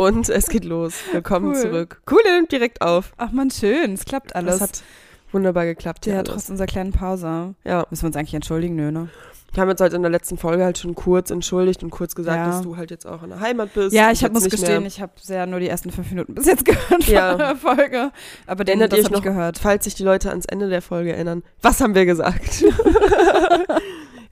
Und es geht los. Willkommen Cool. zurück. Cool, er nimmt direkt auf. Ach man, schön. Es klappt alles. Das hat wunderbar geklappt. ja, trotz unserer kleinen Pause. Ja, Müssen wir uns eigentlich entschuldigen? Nö, ne? wir haben uns halt in der letzten Folge halt schon kurz entschuldigt und kurz gesagt, Ja. dass du halt jetzt auch in der Heimat bist. Ja, ich hab, jetzt muss gestehen, ich habe sehr nur die ersten fünf Minuten bis jetzt gehört von Ja. der Folge. Aber den, habe ich noch, gehört. falls sich die Leute ans Ende der Folge erinnern, was haben wir gesagt?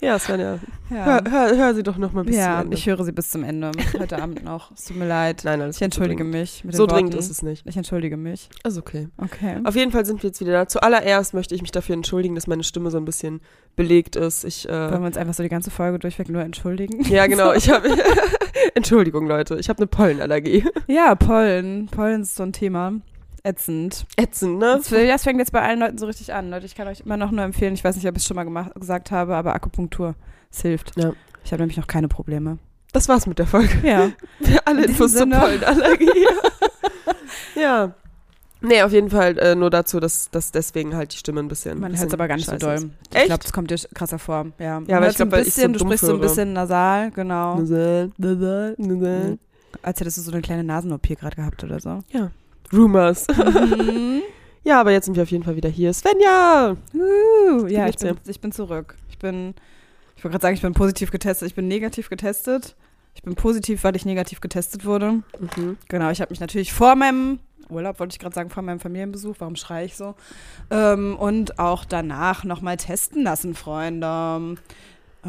ja, Svenja, Ja, hör, hör, hör sie doch noch mal bis ja zum Ende. ich höre sie bis zum Ende. Heute Abend noch. Es tut mir leid. Nein, alles Ich entschuldige so mich. dringend. So dringend Worten. ist es nicht. Ich entschuldige mich. Ist okay. Okay. Auf jeden Fall sind wir jetzt wieder da. Zuallererst möchte ich mich dafür entschuldigen, dass meine Stimme so ein bisschen belegt ist. Ich, Wollen äh, wir uns einfach so die ganze Folge durchweg nur entschuldigen? ja, genau. Ich habe Entschuldigung, Leute. Ich habe eine Pollenallergie. Ja, Pollen. Pollen ist so ein Thema. Ätzend. Ätzend, ne? Das, fängt jetzt bei allen Leuten so richtig an. Leute, ich kann euch immer noch nur empfehlen, ich weiß nicht, ob ich es schon mal gemacht, gesagt habe, aber Akupunktur, es hilft. Ja. Ich habe nämlich noch keine Probleme. Das war's mit der Folge. Ja. Alle In Infos zur Sinne. Pollenallergie. ja. Nee, auf jeden Fall äh, nur dazu, dass, dass deswegen halt die Stimme ein bisschen. Man hört es aber gar nicht so doll. ist. Ich glaube, das kommt dir krass hervor. Ja, Ja, aber ich hört so du sprichst so ein höre. bisschen nasal, genau. Nasal, nasal, nasal. Als hättest du so eine kleine Nasen-OP gerade gehabt oder so. Rumors. Mhm. ja, aber jetzt sind wir auf jeden Fall wieder hier. Svenja! Uh, ja, ich bin, ich bin zurück. Ich bin, ich wollte gerade sagen, ich bin positiv getestet. Ich bin negativ getestet. Ich bin positiv, weil ich negativ getestet wurde. Mhm. Genau, ich habe mich natürlich vor meinem Urlaub, wollte ich gerade sagen, vor meinem Familienbesuch, warum schreie ich so? Ähm, und auch danach nochmal testen lassen, Freunde.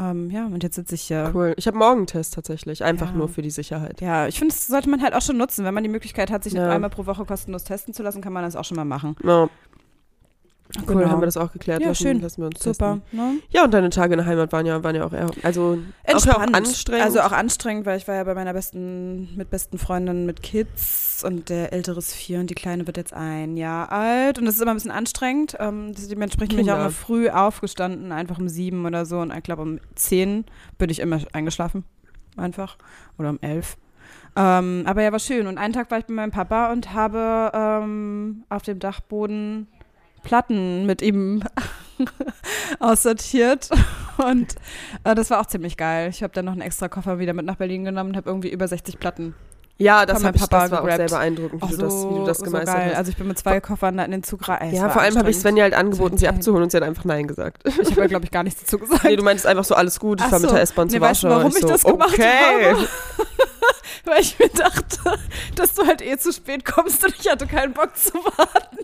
Ähm, ja, und jetzt sitze ich hier. Cool. Ich habe Morgentest tatsächlich. Einfach Ja. nur für die Sicherheit. Ja, ich finde, das sollte man halt auch schon nutzen. Wenn man die Möglichkeit hat, sich Ja. einmal pro Woche kostenlos testen zu lassen, kann man das auch schon mal machen. Ja. Cool, Genau. haben wir das auch geklärt. Ja, lassen, schön. Lassen wir uns Super. Ne? Ja, und deine Tage in der Heimat waren ja, waren ja auch eher, also Entspannt. auch, anstrengend. Also auch anstrengend, weil ich war ja bei meiner besten, mit besten Freundin mit Kids und der ältere ist vier und die kleine wird jetzt ein Jahr alt und das ist immer ein bisschen anstrengend. Ähm, dementsprechend bin ich auch immer früh aufgestanden, einfach um sieben oder so und ich glaube um zehn bin ich immer eingeschlafen, einfach oder um elf. Ähm, aber ja, war schön. Und einen Tag war ich bei meinem Papa und habe ähm, auf dem Dachboden Platten mit ihm aussortiert. Und äh, das war auch ziemlich geil. Ich habe dann noch einen extra Koffer wieder mit nach Berlin genommen und habe irgendwie über 60 Platten. ja, das, hab meinem ich, Papa das war auch sehr beeindruckend, wie, Ach du, das, wie du das so gemeistert geil. hast. Also ich bin mit zwei Koffern da in den Zug rein. ja, vor allem habe ich Svenja halt angeboten, sie abzuholen und sie hat einfach Nein gesagt. Ich habe ja, glaube ich, gar nichts dazu gesagt. nee, du meintest einfach so, alles gut, ich Ach mit so. der S-Bahn Nee, du, Warschau. warum ich so, das gemacht okay. habe? Weil ich mir dachte, dass du halt eh zu spät kommst und ich hatte keinen Bock zu warten.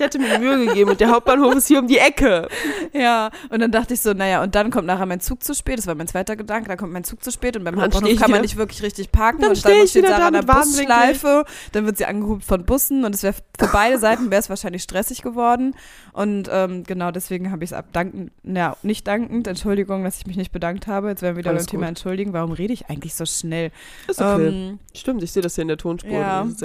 Ich hätte mir Mühe gegeben und der Hauptbahnhof ist hier um die Ecke. Ja, und dann dachte ich so, naja, und dann kommt nachher mein Zug zu spät. Das war mein zweiter Gedanke. Dann kommt mein Zug zu spät und beim dann Hauptbahnhof kann man nicht wirklich richtig parken. Dann und dann ich steht wieder Sarah da an der. Busschleife. Dann wird sie angehupt von Bussen und es wäre für beide Seiten wäre es wahrscheinlich stressig geworden. Und ähm, genau deswegen habe ich es abdankend, ja, nicht dankend, Entschuldigung, dass ich mich nicht bedankt habe. Jetzt werden wir wieder Alles beim Thema entschuldigen. Warum rede ich eigentlich so schnell? Ist okay. Ähm, Stimmt, ich sehe das hier in der Tonspur. ja.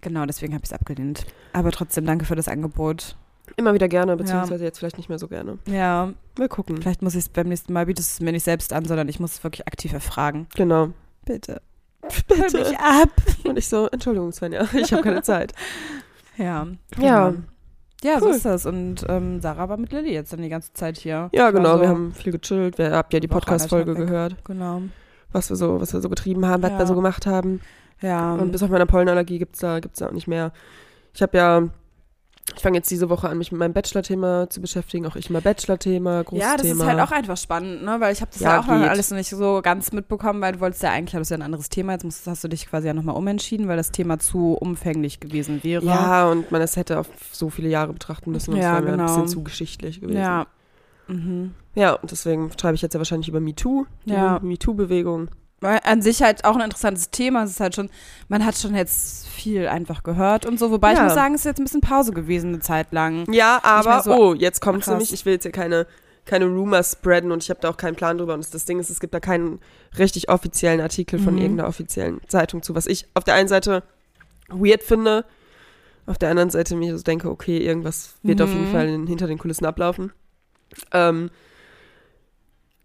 Genau, deswegen habe ich es abgelehnt. Aber trotzdem, danke für das Angebot. Immer wieder gerne, beziehungsweise jetzt vielleicht nicht mehr so gerne. Ja, Mal gucken. vielleicht muss ich es beim nächsten Mal, bietest es mir nicht selbst an, sondern ich muss es wirklich aktiv erfragen. Genau. Bitte. Bitte. mich ab. Und ich so, Entschuldigung, Svenja, ich habe keine Zeit. Ja. Ja. genau. Ja, so Cool. ist das. Und ähm, Sarah war mit Lilly jetzt dann die ganze Zeit hier. Ja, genau, so, wir haben viel gechillt. Wir habt ja die Podcast-Folge gehört, Genau. was wir so, was wir so getrieben haben, was Ja. wir so gemacht haben. Ja. Und bis auf meine Pollenallergie gibt's da, gibt's da auch nicht mehr. Ich habe ja, ich fange jetzt diese Woche an, mich mit meinem Bachelor-Thema zu beschäftigen. Auch ich mal Bachelor-Thema, großes ja, das Thema. ist halt auch einfach spannend, ne? Weil ich habe das ja, Ja, auch noch geht. alles noch nicht so ganz mitbekommen, weil du wolltest ja eigentlich, hattest ja ein anderes Thema, jetzt musst, hast du dich quasi ja nochmal umentschieden, weil das Thema zu umfänglich gewesen wäre. Ja, und man es hätte auf so viele Jahre betrachten müssen und es Ja, mir ein genau. bisschen zu geschichtlich gewesen. Ja. Mhm. Ja, und deswegen schreibe ich jetzt ja wahrscheinlich über MeToo, die Ja. MeToo-Bewegung. An sich halt auch ein interessantes Thema. Es ist halt schon, man hat schon jetzt viel einfach gehört und so. Wobei ich Ja. muss sagen, es ist jetzt ein bisschen Pause gewesen, eine Zeit lang. Ja, aber, so oh, jetzt kommt es nämlich, ich will jetzt hier keine, keine Rumors spreaden und ich habe da auch keinen Plan drüber. Und das, Ding ist, es gibt da keinen richtig offiziellen Artikel von Mhm. irgendeiner offiziellen Zeitung zu, was ich auf der einen Seite weird finde, auf der anderen Seite mir so denke, okay, irgendwas wird auf jeden Mhm. Fall in, hinter den Kulissen ablaufen. Ähm,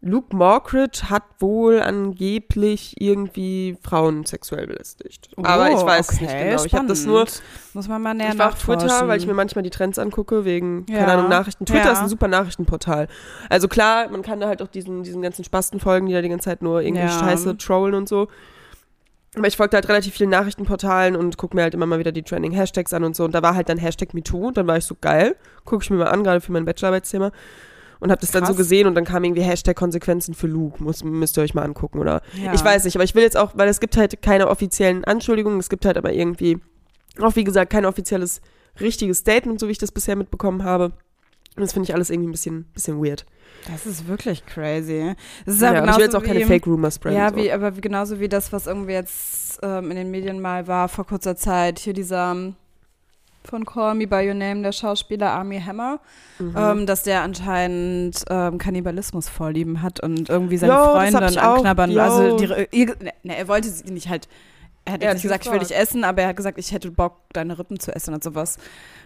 Luke Mockridge hat wohl angeblich irgendwie Frauen sexuell belästigt. Aber ich weiß es nicht Oh, okay, genau. Ich habe das nur. Muss man mal näher ich war auf Twitter, weil ich mir manchmal die Trends angucke, wegen, Ja. keine Ahnung, Nachrichten. Twitter Ja. ist ein super Nachrichtenportal. Also klar, man kann da halt auch diesen, diesen ganzen Spasten folgen, die da die ganze Zeit nur irgendwie Ja. Scheiße trollen und so. Aber ich folgte halt relativ vielen Nachrichtenportalen und gucke mir halt immer mal wieder die Trending Hashtags an und so. Und da war halt dann Hashtag MeToo und dann war ich so geil. Gucke ich mir mal an, gerade für mein Bachelorarbeitsthema. Und habe das dann so Krass. gesehen und dann kam irgendwie Hashtag Konsequenzen für Luke. Muss, müsst ihr euch mal angucken. Oder Ja. ich weiß nicht, aber ich will jetzt auch, weil es gibt halt keine offiziellen Anschuldigungen, es gibt halt aber irgendwie, auch wie gesagt, kein offizielles richtiges Statement, so wie ich das bisher mitbekommen habe. Und das finde ich alles irgendwie ein bisschen, bisschen weird. Das ist wirklich crazy. Das ist Ja, ich will jetzt auch keine Fake Rumors spreaden. Ja, so. wie, aber wie, genauso wie das, was irgendwie jetzt ähm, in den Medien mal war vor kurzer Zeit. Hier dieser ähm, von Call Me By Your Name, der Schauspieler Army Hammer, Mhm. ähm, dass der anscheinend ähm, Kannibalismus vorlieben hat und irgendwie seine hab Freundin anknabbern. Also die, ihr, ne, er wollte sie nicht halt. Er hat hat nicht gesagt, ich will dich essen, aber er hat gesagt, ich hätte Bock, deine Rippen zu essen und sowas.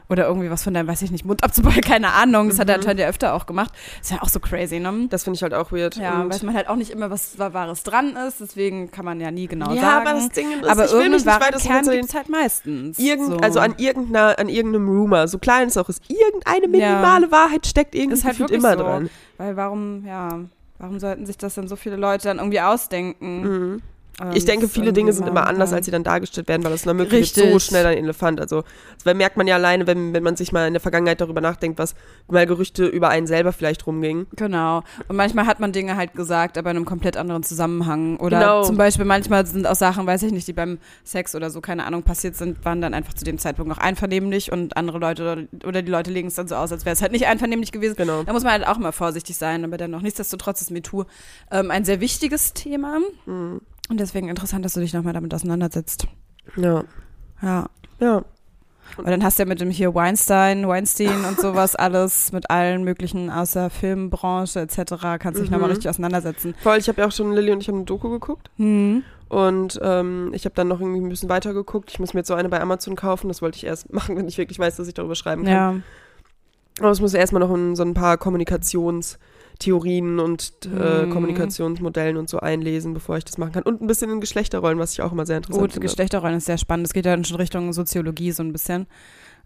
Oder irgendwie was von deinem, weiß ich nicht, Mund abzubauen, keine Ahnung. Das hat er Mhm. anscheinend ja öfter auch gemacht. ist ja auch so crazy, ne? Das finde ich halt auch weird. Ja, und weiß man halt auch nicht immer, was Wahres dran ist, deswegen kann man ja nie genau ja, sagen. aber das Ding ist, aber ich will mich nicht weiter Kern es halt meistens. Irgend, so. Also an, irgendeiner, an irgendeinem Rumor, so klein es auch ist, irgendeine minimale Wahrheit steckt irgendwie Ist halt immer so. dran. Weil warum, ja, warum sollten sich das dann so viele Leute dann irgendwie ausdenken? Mhm. Ähm, Ich denke, das viele Dinge sind immer anders, als sie dann dargestellt werden, weil das dann möglich ist, so schnell ein Elefant. Also, das merkt man ja alleine, wenn, wenn man sich mal in der Vergangenheit darüber nachdenkt, was mal Gerüchte über einen selber vielleicht rumgingen. Genau. Und manchmal hat man Dinge halt gesagt, aber in einem komplett anderen Zusammenhang. Oder Genau. zum Beispiel manchmal sind auch Sachen, weiß ich nicht, die beim Sex oder so, keine Ahnung, passiert sind, waren dann einfach zu dem Zeitpunkt noch einvernehmlich und andere Leute oder, oder die Leute legen es dann so aus, als wäre es halt nicht einvernehmlich gewesen. Genau. Da muss man halt auch mal vorsichtig sein, aber dennoch, nichtsdestotrotz ist MeToo ähm, ein sehr wichtiges Thema. Mhm. Und deswegen interessant, dass du dich nochmal damit auseinandersetzt. Ja. Ja. Ja. Und dann hast du ja mit dem hier Weinstein, Weinstein und sowas alles, mit allen möglichen aus der Filmbranche etc. kannst du dich Mhm. nochmal richtig auseinandersetzen. Voll, ich habe ja auch schon, Lilly und ich haben eine Doku geguckt. Hm. Und ähm, ich habe dann noch irgendwie ein bisschen weiter geguckt. Ich muss mir jetzt so eine bei Amazon kaufen. Das wollte ich erst machen, wenn ich wirklich weiß, dass ich darüber schreiben kann. Ja. Aber es muss erstmal noch in so ein paar Kommunikationstheorien und äh, Mhm. Kommunikationsmodellen und so einlesen, bevor ich das machen kann. Und ein bisschen in Geschlechterrollen, was ich auch immer sehr interessant Gut, finde. Geschlechterrollen ist sehr spannend. Es geht ja schon Richtung Soziologie so ein bisschen.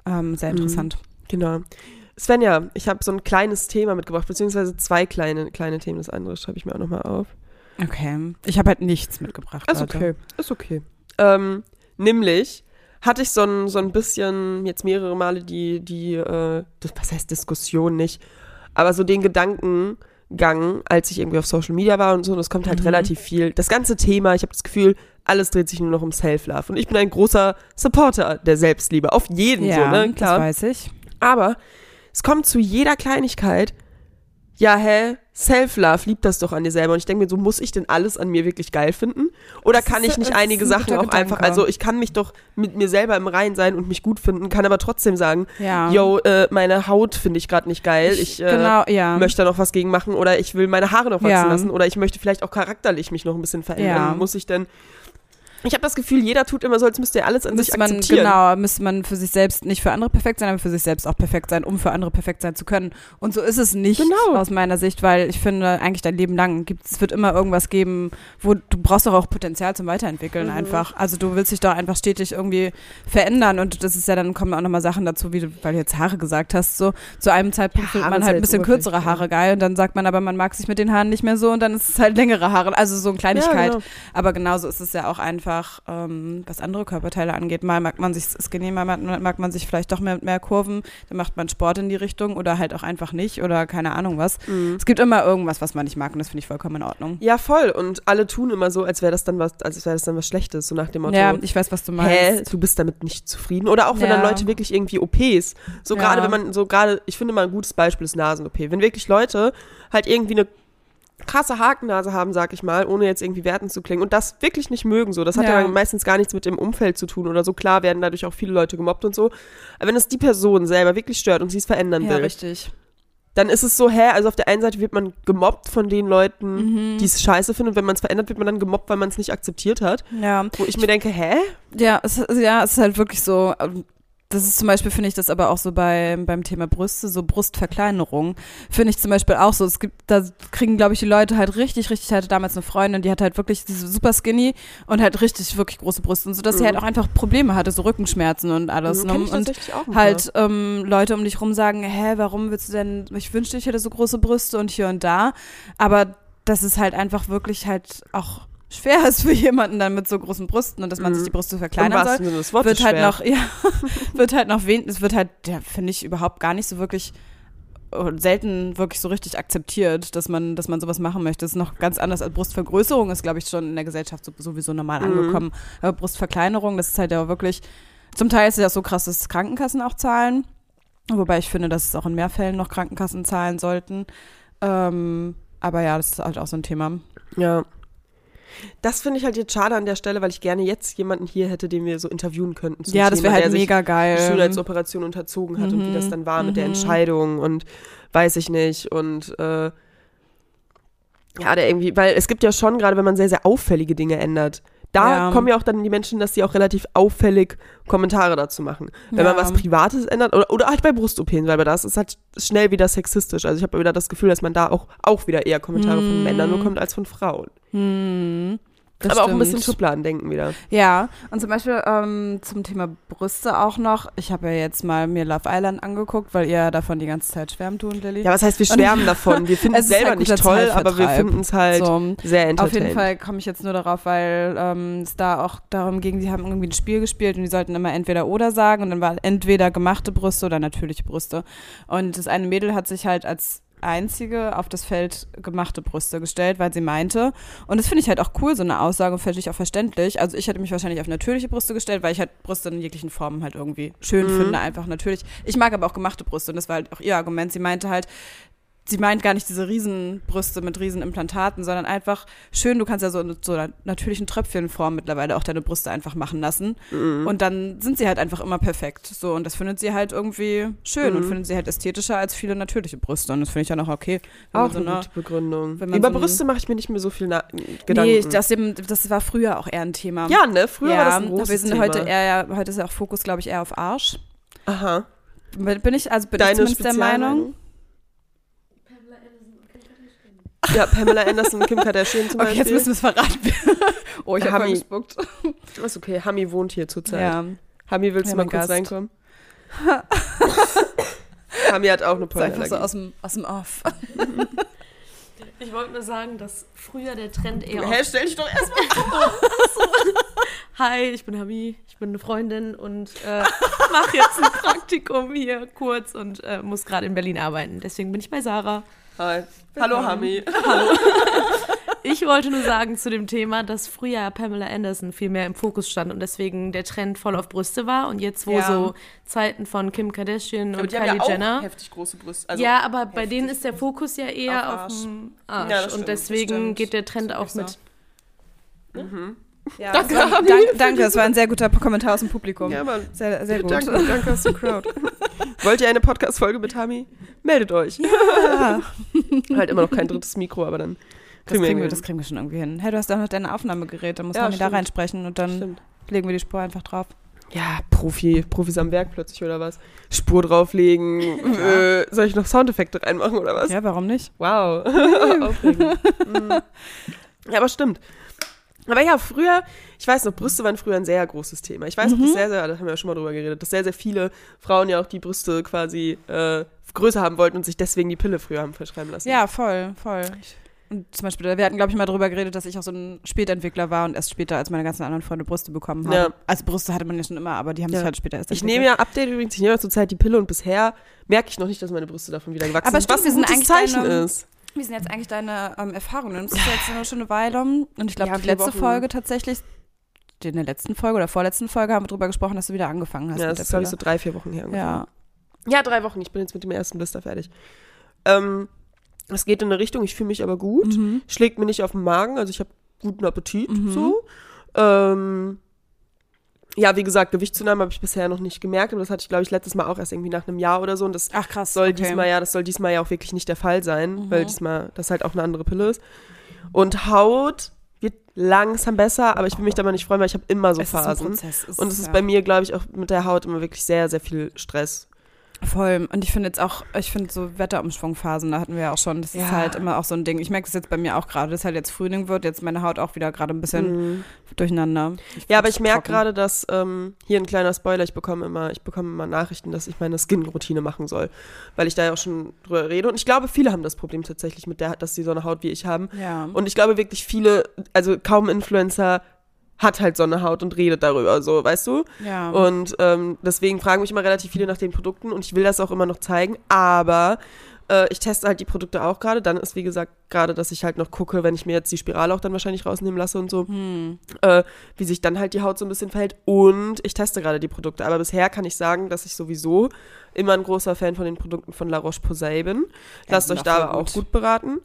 Ähm, sehr Mhm. interessant. Genau. Svenja, ich habe so ein kleines Thema mitgebracht, beziehungsweise zwei kleine, kleine Themen. Das andere schreibe ich mir auch nochmal auf. Okay. Ich habe halt nichts mitgebracht. Ist okay. Ist okay. Ähm, nämlich hatte ich so ein, so ein bisschen, jetzt mehrere Male die, die äh, das, was heißt Diskussion nicht, aber so den Gedankengang, als ich irgendwie auf Social Media war und so, und es kommt halt Mhm. relativ viel. Das ganze Thema, ich habe das Gefühl, alles dreht sich nur noch um Self-Love. Und ich bin ein großer Supporter der Selbstliebe. Auf jeden Ja, so, ne? das Klar. weiß ich. Aber es kommt zu jeder Kleinigkeit, ja, hä, Self-Love, lieb das doch an dir selber. Und ich denke mir so, muss ich denn alles an mir wirklich geil finden? Oder Das kann ich nicht einige ein Sachen auch einfach, Gedanke. also ich kann mich doch mit mir selber im Reinen sein und mich gut finden, kann aber trotzdem sagen, Ja. yo, äh, meine Haut finde ich gerade nicht geil, ich, äh, genau, ja. möchte da noch was gegen machen oder ich will meine Haare noch wachsen Ja. lassen oder ich möchte vielleicht auch charakterlich mich noch ein bisschen verändern. Muss ich denn ich habe das Gefühl, jeder tut immer so, als müsste er alles an sich müsste man, akzeptieren. genau, müsste man für sich selbst nicht für andere perfekt sein, aber für sich selbst auch perfekt sein, um für andere perfekt sein zu können. Und so ist es nicht Genau. aus meiner Sicht, weil ich finde, eigentlich dein Leben lang gibt es wird immer irgendwas geben, wo du brauchst doch auch Potenzial zum Weiterentwickeln Mhm. einfach. Also du willst dich doch einfach stetig irgendwie verändern und das ist ja dann kommen auch nochmal Sachen dazu, wie du, weil du jetzt Haare gesagt hast, so zu einem Zeitpunkt Ja, findet man halt ein bisschen kürzere Haare geil und dann sagt man aber, man mag sich mit den Haaren nicht mehr so und dann ist es halt längere Haare. Also so eine Kleinigkeit. Ja, genau. Aber genauso ist es ja auch einfach, ähm, was andere Körperteile angeht. Mal mag man sich skinny, mal mag, man sich vielleicht doch mehr mit mehr Kurven, dann macht man Sport in die Richtung oder halt auch einfach nicht oder keine Ahnung was. Mhm. Es gibt immer irgendwas, was man nicht mag und das finde ich vollkommen in Ordnung. Ja, voll. Und alle tun immer so, als wäre das dann was, als wäre das dann was Schlechtes, so nach dem Motto. Ja, ich weiß, was du Hä, meinst. du bist damit nicht zufrieden? Oder auch wenn Ja. dann Leute wirklich irgendwie OPs, so Ja. gerade wenn man, so gerade, ich finde mal ein gutes Beispiel ist Nasen-OP. Wenn wirklich Leute halt irgendwie eine krasse Hakennase haben, sag ich mal, ohne jetzt irgendwie werten zu klingen und das wirklich nicht mögen, so. Das hat ja. Ja. meistens gar nichts mit dem Umfeld zu tun oder so. Klar werden dadurch auch viele Leute gemobbt und so. Aber wenn es die Person selber wirklich stört und sie es verändern Ja, will, richtig. dann ist es so, hä, also auf der einen Seite wird man gemobbt von den Leuten, Mhm. die es scheiße finden und wenn man es verändert, wird man dann gemobbt, weil man es nicht akzeptiert hat. Ja. Wo ich mir denke, hä? Ja, es, ja, es ist halt wirklich so. Das ist zum Beispiel, finde ich das aber auch so bei, beim Thema Brüste, so Brustverkleinerung, finde ich zum Beispiel auch so. Es gibt, da kriegen, glaube ich, die Leute halt richtig, richtig, ich hatte damals eine Freundin, die hat halt wirklich diese super skinny und halt richtig, wirklich große Brüste und so, dass Mhm. sie halt auch einfach Probleme hatte, so Rückenschmerzen und alles. Mhm, ne? und halt ähm, Leute um dich rum sagen, hä, warum willst du denn, ich wünschte, ich hätte so große Brüste und hier und da. Aber das ist halt einfach wirklich halt auch schwer ist für jemanden dann mit so großen Brüsten und dass man Mhm. sich die Brüste verkleinern soll des Wortes wird halt noch, ja, wird halt noch wen, es wird halt, ja, finde ich überhaupt gar nicht so wirklich äh, selten wirklich so richtig akzeptiert, dass man, dass man sowas machen möchte. Das ist noch ganz anders als Brustvergrößerung, ist, glaube ich, schon in der Gesellschaft so, sowieso normal Mhm. angekommen. Aber Brustverkleinerung, das ist halt ja wirklich, zum Teil ist es ja so krass, dass Krankenkassen auch zahlen. Wobei ich finde, dass es auch in mehr Fällen noch Krankenkassen zahlen sollten. Ähm, aber ja, das ist halt auch so ein Thema. Ja. Das finde ich halt jetzt schade an der Stelle, weil ich gerne jetzt jemanden hier hätte, den wir so interviewen könnten. ja, das wäre halt mega geil. Schönheitsoperation unterzogen hat und wie Mhm. das dann war mit der Mhm. Entscheidung und weiß ich nicht und äh, ja, der irgendwie, weil es gibt ja schon, gerade wenn man sehr, sehr auffällige Dinge ändert, da Ja. kommen ja auch dann die Menschen, dass sie auch relativ auffällig Kommentare dazu machen. Wenn man Ja. was Privates ändert oder, oder halt bei Brust-OPs, weil bei das ist halt schnell wieder sexistisch. Also ich habe wieder das Gefühl, dass man da auch, auch wieder eher Kommentare von Mhm. Männern bekommt als von Frauen. Hm, das Aber auch ein bisschen stimmt. Schubladendenken wieder. Ja, und zum Beispiel ähm, zum Thema Brüste auch noch. Ich habe ja jetzt mal mir Love Island angeguckt, weil ihr davon die ganze Zeit schwärmt, du und Lilly. Ja, was heißt, wir schwärmen davon? Wir finden Es ist selber halt nicht toll, aber wir finden es halt so. sehr Auf entertaining. jeden Fall komme ich jetzt nur darauf, weil ähm, es da auch darum ging, sie haben irgendwie ein Spiel gespielt und die sollten immer entweder oder sagen und dann war entweder gemachte Brüste oder natürliche Brüste. Und das eine Mädel hat sich halt als einzige auf das Feld gemachte Brüste gestellt, weil sie meinte, und das finde ich halt auch cool, so eine Aussage, und finde ich auch verständlich. Also ich hätte mich wahrscheinlich auf natürliche Brüste gestellt, weil ich halt Brüste in jeglichen Formen halt irgendwie schön Mhm. finde, einfach natürlich. Ich mag aber auch gemachte Brüste und das war halt auch ihr Argument. Sie meinte halt, sie meint gar nicht diese Riesenbrüste mit Riesenimplantaten, sondern einfach schön, du kannst ja so in so einer natürlichen Tröpfchenform mittlerweile auch deine Brüste einfach machen lassen. Mhm. Und dann sind sie halt einfach immer perfekt. So, und das findet sie halt irgendwie schön und Mhm. findet sie halt ästhetischer als viele natürliche Brüste. Und das finde ich dann auch okay. Auch so eine eine- gute Begründung. Über so Brüste mache ich mir nicht mehr so viel Na Gedanken. Nee, das, eben, das war früher auch eher ein Thema. ja, ne? Früher ja, war das ein aber großes wir sind Thema. heute eher, heute ist ja auch Fokus, glaube ich, eher auf Arsch. Aha. Bin ich, also bin ich Deine zumindest der Meinung. Ja, Pamela Anderson und Kim Kardashian zum Okay, jetzt Beispiel. müssen wir es verraten. oh, ich habe voll gespuckt. ist okay, Hami wohnt hier zurzeit. Ja. Hami, willst Ja, du mal kurz Gast. reinkommen? Hami hat auch eine ist einfach so Pollenallergie. aus dem, aus dem Off. Ich wollte nur sagen, dass früher der Trend eher Hä, stell dich doch erstmal Hi, ich bin Hami, ich bin eine Freundin und äh, mache jetzt ein Praktikum hier kurz und äh, muss gerade in Berlin arbeiten. Deswegen bin ich bei Sarah. Hi. Hallo Hami. Ich wollte nur sagen zu dem Thema, dass früher Pamela Anderson viel mehr im Fokus stand und deswegen der Trend voll auf Brüste war. Und jetzt, wo Ja. so Zeiten von Kim Kardashian und die haben Kylie ja auch Jenner. heftig große Brüste. Also, ja, aber bei denen ist der Fokus ja eher auf auf, Arsch. dem Arsch. Ja, stimmt, und deswegen geht der Trend auch mit. Ja, Danke, das war, Hami, dank, für danke, das war ein sehr guter Kommentar aus dem Publikum. ja, Mann. Sehr, sehr gut. Danke, danke aus der Crowd. Wollt ihr eine Podcast-Folge mit Hami? Meldet euch. Ja. halt immer noch kein drittes Mikro, aber dann Das kriegen, wir, das kriegen wir schon irgendwie hin. Hey, du hast doch noch dein Aufnahmegerät, dann muss Ja, da reinsprechen und dann Stimmt. legen wir die Spur einfach drauf. Ja, Profi, Profis am Werk plötzlich oder was? Spur drauflegen. Äh, soll ich noch Soundeffekte reinmachen oder was? Ja, warum nicht? Wow. Aufregend. Mm. Ja, aber stimmt. Aber ja, früher, ich weiß noch, Brüste waren früher ein sehr großes Thema. Ich weiß Mhm. dass sehr, sehr, da haben wir ja schon mal drüber geredet, dass sehr, sehr viele Frauen ja auch die Brüste quasi äh, größer haben wollten und sich deswegen die Pille früher haben verschreiben lassen. Ja, voll, voll. Und zum Beispiel, wir hatten, glaube ich, mal darüber geredet, dass ich auch so ein Spätentwickler war und erst später als meine ganzen anderen Freunde Brüste bekommen haben. Ja. Also Brüste hatte man ja schon immer, aber die haben Ja. sich halt später erst Ich nehme ja Update übrigens, ich nehme ja zurzeit die Pille und bisher merke ich noch nicht, dass meine Brüste davon wieder gewachsen Aber sind. stimmt, was wir ein sind gutes Zeichen deine- ist. Wie sind jetzt eigentlich deine ähm, Erfahrungen? Das ist ja jetzt nur schon eine Weile. Und ich glaube, Ja, die letzte Wochen. Folge tatsächlich, in der letzten Folge oder vorletzten Folge haben wir darüber gesprochen, dass du wieder angefangen hast Ja, das ist, glaube ich, so drei, vier Wochen her. Ja. Ja, drei Wochen. Ich bin jetzt mit dem ersten Blister fertig. Ähm, es geht in eine Richtung, ich fühle mich aber gut. Mhm. Schlägt mir nicht auf den Magen, also ich habe guten Appetit. Mhm. So. Ähm, ja, wie gesagt, Gewichtszunahme habe ich bisher noch nicht gemerkt, aber das hatte ich, glaube ich, letztes Mal auch erst irgendwie nach einem Jahr oder so. Und das Ach krass. soll okay. diesmal ja, das soll diesmal ja auch wirklich nicht der Fall sein, Mhm. weil diesmal das halt auch eine andere Pille ist. Und Haut wird langsam besser, aber ich will mich da mal nicht freuen, weil ich habe immer so Es Phasen. Prozess. Es Und es ist ja. bei mir, glaube ich, auch mit der Haut immer wirklich sehr, sehr viel Stress. Voll. Und ich finde jetzt auch, ich finde so Wetterumschwungphasen, da hatten wir ja auch schon, das Ja. ist halt immer auch so ein Ding. Ich merke das jetzt bei mir auch gerade, dass halt jetzt Frühling wird, jetzt meine Haut auch wieder gerade ein bisschen durcheinander. Ja, aber ich merke gerade, dass ähm, hier ein kleiner Spoiler, ich bekomme immer, ich bekomme immer Nachrichten, dass ich meine Skin-Routine machen soll, weil ich da ja auch schon drüber rede. Und ich glaube, viele haben das Problem tatsächlich mit der, dass sie so eine Haut wie ich haben. Ja. Und ich glaube wirklich viele, also kaum Influencer hat halt so eine Haut und redet darüber, so, weißt du? ja. Und ähm, deswegen fragen mich immer relativ viele nach den Produkten und ich will das auch immer noch zeigen, aber äh, ich teste halt die Produkte auch gerade. Dann ist, wie gesagt, gerade, dass ich halt noch gucke, wenn ich mir jetzt die Spirale auch dann wahrscheinlich rausnehmen lasse und so, hm. äh, wie sich dann halt die Haut so ein bisschen verhält. Und ich teste gerade die Produkte. Aber bisher kann ich sagen, dass ich sowieso immer ein großer Fan von den Produkten von La Roche-Posay bin. Ja, Lasst euch da aber auch gut. gut beraten.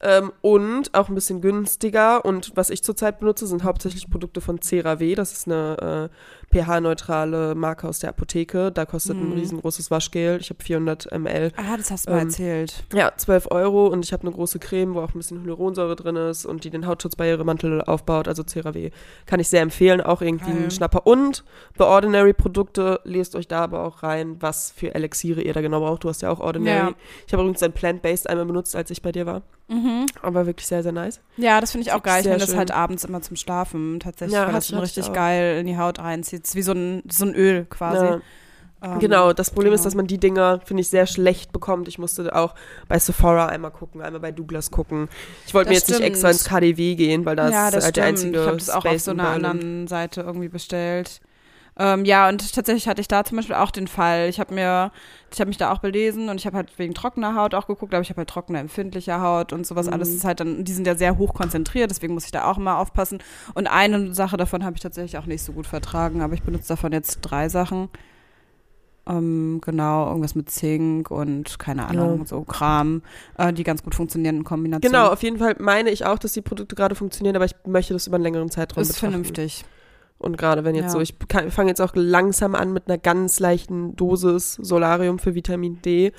Ähm, und auch ein bisschen günstiger. Und was ich zurzeit benutze, sind hauptsächlich Produkte von CeraVe. Das ist eine äh, pH-neutrale Marke aus der Apotheke. Da kostet ein Mhm. riesengroßes Waschgel. Ich habe 400 ml. Ah, das hast du mal ähm, erzählt. Ja, 12 Euro. Und ich habe eine große Creme, wo auch ein bisschen Hyaluronsäure drin ist und die den Hautschutzbarrieremantel aufbaut. Also CeraVe kann ich sehr empfehlen. Auch irgendwie Geil. ein Schnapper. Und bei Ordinary Produkte, lest euch da aber auch rein, was für Elixiere ihr da genau braucht. Du hast ja auch Ordinary. Ja. Ich habe übrigens ein Plant-Based einmal benutzt, als ich bei dir war. Mhm. Aber wirklich sehr, sehr nice. Ja, das finde ich auch geil. Ich nehme das halt abends immer zum Schlafen tatsächlich, Ja, weil das schon richtig geil in die Haut reinzieht. Es ist wie so ein, so ein Öl quasi. Ja. Ähm, Genau, das Problem ist, genau. dass man die Dinger, finde ich, sehr schlecht bekommt. Ich musste auch bei Sephora einmal gucken, einmal bei Douglas gucken. Ich wollte mir jetzt nicht stimmt. extra ins KDW gehen, weil das, ja, das halt der stimmt. einzige ich habe das auch auf Space so in einer anderen Seite irgendwie bestellt. Ähm, ja, und tatsächlich hatte ich da zum Beispiel auch den Fall. Ich habe mir, ich habe mich da auch belesen und ich habe halt wegen trockener Haut auch geguckt, aber ich habe halt trockene, empfindliche Haut und sowas Mhm. alles ist halt dann, die sind ja sehr hoch konzentriert, deswegen muss ich da auch immer aufpassen. Und eine Sache davon habe ich tatsächlich auch nicht so gut vertragen, aber ich benutze davon jetzt drei Sachen. Ähm, genau, irgendwas mit Zink und keine Ahnung, Ja. so Kram, äh, die ganz gut funktionieren in Kombination. Genau, auf jeden Fall meine ich auch, dass die Produkte gerade funktionieren, aber ich möchte das über einen längeren Zeitraum ist betrachten. vernünftig. Und gerade wenn jetzt Ja. so, ich fange jetzt auch langsam an mit einer ganz leichten Dosis Solarium für Vitamin D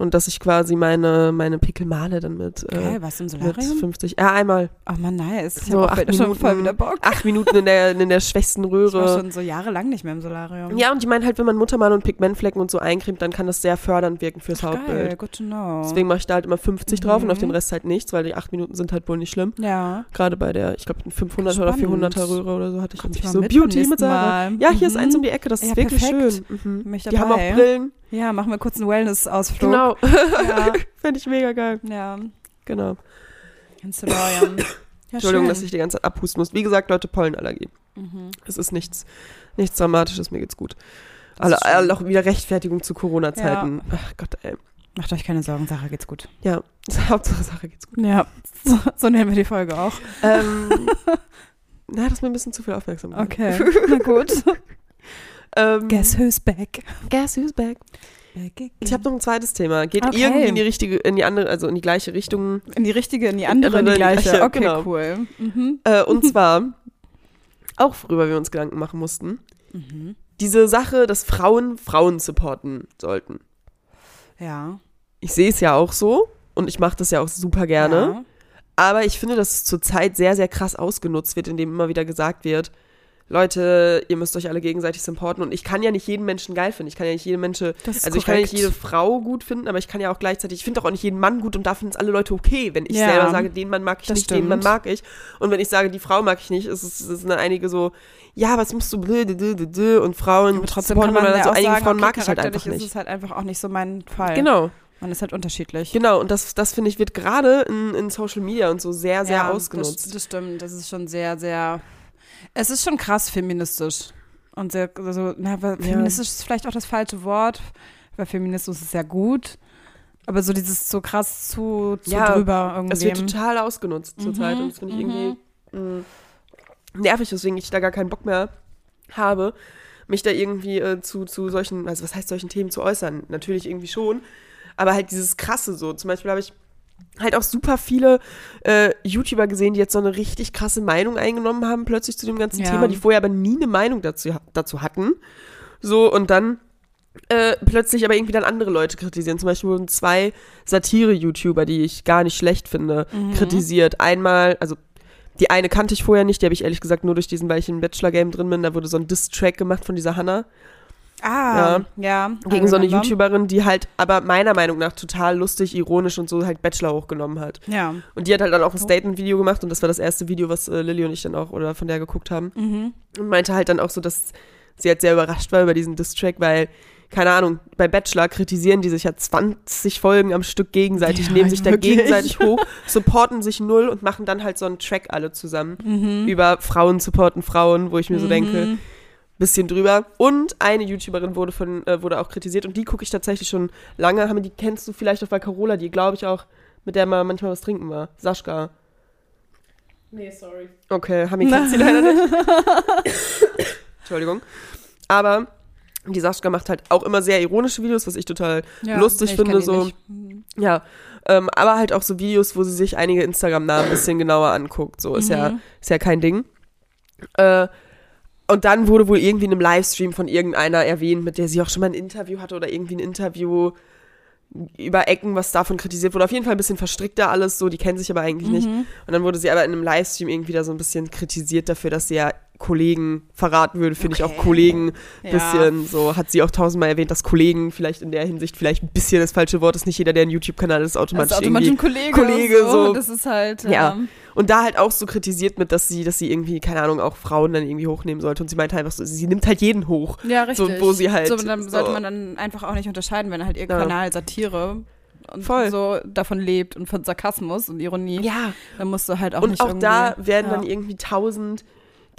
und dass ich quasi meine, meine Pickel male dann mit, äh, Geil, was im mit Solarium? 50. Ja, einmal. Ach man, nice. Ich So habe acht auch schon voll Minuten. wieder Bock. Acht Minuten in der, in der schwächsten Ich war Röhre. schon so jahrelang nicht mehr im Solarium. Ja, und die meinen halt, wenn man Muttermal und Pigmentflecken und so eincremt, dann kann das sehr fördernd wirken fürs Geil, Hautbild. good to know. Deswegen mache ich da halt immer 50 drauf und auf Mhm. den Rest halt nichts, weil die acht Minuten sind halt wohl nicht schlimm. ja. Gerade bei der, ich glaube, 500 oder Spannend. 400er Röhre oder so hatte ich Komm jetzt ich nicht so mit Beauty mit Sarah. Ja, hier ist Mhm. eins um die Ecke, das ist Ja, wirklich perfekt. schön. Mhm. Ich Die haben auch. Brillen. Ja, machen wir kurz einen Wellness-Ausflug. Genau. Ja. Fände ich mega geil. ja. Genau. In Solarium. Ja, Entschuldigung, schön. dass ich die ganze Zeit abhusten muss. Wie gesagt, Leute, Pollenallergie. Mhm. Es ist nichts, nichts Dramatisches, mir geht's gut. Alle, alle auch wieder Rechtfertigung zu Corona-Zeiten. Ach Gott, ey. Macht euch keine Sorgen, Sarah geht's gut. Ja, Hauptsache Sache geht's gut. Ja, so, so nennen wir die Folge auch. Ähm, na, das ist mir ein bisschen zu viel Aufmerksamkeit. Okay, na gut. Ähm, Guess who's back? guess who's back? Ich habe noch ein zweites Thema. Geht Okay. irgendwie in die richtige, in die andere, also in die gleiche Richtung. In die richtige, in die andere, in die gleiche. gleiche, Okay, genau. cool. Mhm. Äh, und zwar, auch worüber wir uns Gedanken machen mussten, Mhm. diese Sache, dass Frauen Frauen supporten sollten. Ja. Ich sehe es ja auch so und ich mache das ja auch super gerne. Ja. Aber ich finde, dass es zurzeit sehr, sehr krass ausgenutzt wird, indem immer wieder gesagt wird, Leute, ihr müsst euch alle gegenseitig supporten. Und ich kann ja nicht jeden Menschen geil finden. Ich kann ja nicht jede Menschen, ist also ich kann ja nicht korrekt. jede Frau gut finden, aber ich kann ja auch gleichzeitig, ich finde auch nicht jeden Mann gut und da finden es alle Leute okay, wenn ich Ja. selber sage, den Mann mag ich nicht, den Mann stimmt. mag ich. Und wenn ich sage, die Frau mag ich nicht, ist es ist dann einige so, ja, was musst du und Frauen Aber trotzdem supporten kann man ja so einige sagen, Frauen okay, mag ich halt einfach ist nicht. es halt einfach auch nicht so mein Fall. Genau, Man ist halt unterschiedlich. genau. Und das, das finde ich, wird gerade in, in Social Media und so sehr, sehr Ja, ausgenutzt. Das, das stimmt, das ist schon sehr, sehr. Es ist schon krass feministisch. Und sehr, also, na, feministisch ist vielleicht auch das falsche Wort, weil Feminismus ist ja gut. Aber so dieses so krass zu, zu Ja, drüber irgendwie. Es wird total ausgenutzt zurzeit Mhm, und das finde ich mhm. irgendwie mh, nervig, weswegen ich da gar keinen Bock mehr habe, mich da irgendwie äh, zu, zu solchen, also was heißt solchen Themen zu äußern? Natürlich irgendwie schon, aber halt dieses Krasse so. Zum Beispiel habe ich halt auch super viele äh, YouTuber gesehen, die jetzt so eine richtig krasse Meinung eingenommen haben, plötzlich zu dem ganzen Ja. Thema, die vorher aber nie eine Meinung dazu, dazu hatten. So, und dann äh, plötzlich aber irgendwie dann andere Leute kritisieren. Zum Beispiel wurden zwei Satire-YouTuber, die ich gar nicht schlecht finde, Mhm. kritisiert. Einmal, also Die eine kannte ich vorher nicht, die habe ich ehrlich gesagt nur durch diesen, weil ich im Bachelor-Game drin bin. Da wurde so ein Diss-Track gemacht von dieser Hannah Ah, ja. gegen so eine. YouTuberin, die halt aber meiner Meinung nach total lustig, ironisch und so halt Bachelor hochgenommen hat. Ja. Und die hat halt dann Oh. auch ein Statement-Video gemacht und das war das erste Video, was äh, Lilly und ich dann auch oder von der geguckt haben. Mhm. Und meinte halt dann auch so, dass sie halt sehr überrascht war über diesen Diss-Track, weil, keine Ahnung, bei Bachelor kritisieren die sich ja 20 Folgen am Stück gegenseitig, Ja, nehmen sich da gegenseitig hoch, supporten sich null und machen dann halt so einen Track alle zusammen Mhm. über Frauen supporten Frauen, wo ich mir so denke, bisschen drüber. Und eine YouTuberin wurde von äh, wurde auch kritisiert und die gucke ich tatsächlich schon lange. Haben die kennst du vielleicht auch bei Carola, die glaube ich auch mit der mal manchmal was trinken war. Saschka. Nee, sorry. Okay, Hami kennt sie leider nicht. Entschuldigung. Aber die Saschka macht halt auch immer sehr ironische Videos, was ich total Ja, lustig nee, finde. So, nicht. Mhm. ja. Ähm, aber halt auch so Videos, wo sie sich einige Instagram-Namen ein bisschen genauer anguckt. So ist ja, Mhm. ist ja kein Ding. Äh, und dann wurde wohl irgendwie in einem Livestream von irgendeiner erwähnt, mit der sie auch schon mal ein Interview hatte oder irgendwie ein Interview über Ecken, was davon kritisiert wurde. Auf jeden Fall ein bisschen verstrickter alles so, die kennen sich aber eigentlich nicht. Mhm. Und dann wurde sie aber in einem Livestream irgendwie da so ein bisschen kritisiert dafür, dass sie ja Kollegen verraten würde, finde ich auch Okay. Kollegen Ja. bisschen so, hat sie auch tausendmal erwähnt, dass Kollegen vielleicht in der Hinsicht vielleicht ein bisschen das falsche Wort ist, nicht jeder, der einen YouTube-Kanal ist, Das automatisch, ist automatisch ein. Kollege. Kollege, so. so. Das ist halt. Ja. Ja. Und da halt auch so kritisiert mit, dass sie, dass sie irgendwie, keine Ahnung, auch Frauen dann irgendwie hochnehmen sollte. Und sie meinte einfach so, sie nimmt halt jeden hoch. Ja, richtig. So, wo sie halt So, dann sollte so- man dann einfach auch nicht unterscheiden, wenn halt ihr Ja. Kanal Satire und Voll. so davon lebt und von Sarkasmus und Ironie, Ja. dann musst du halt auch und nicht auch irgendwie, da werden ja. dann irgendwie tausend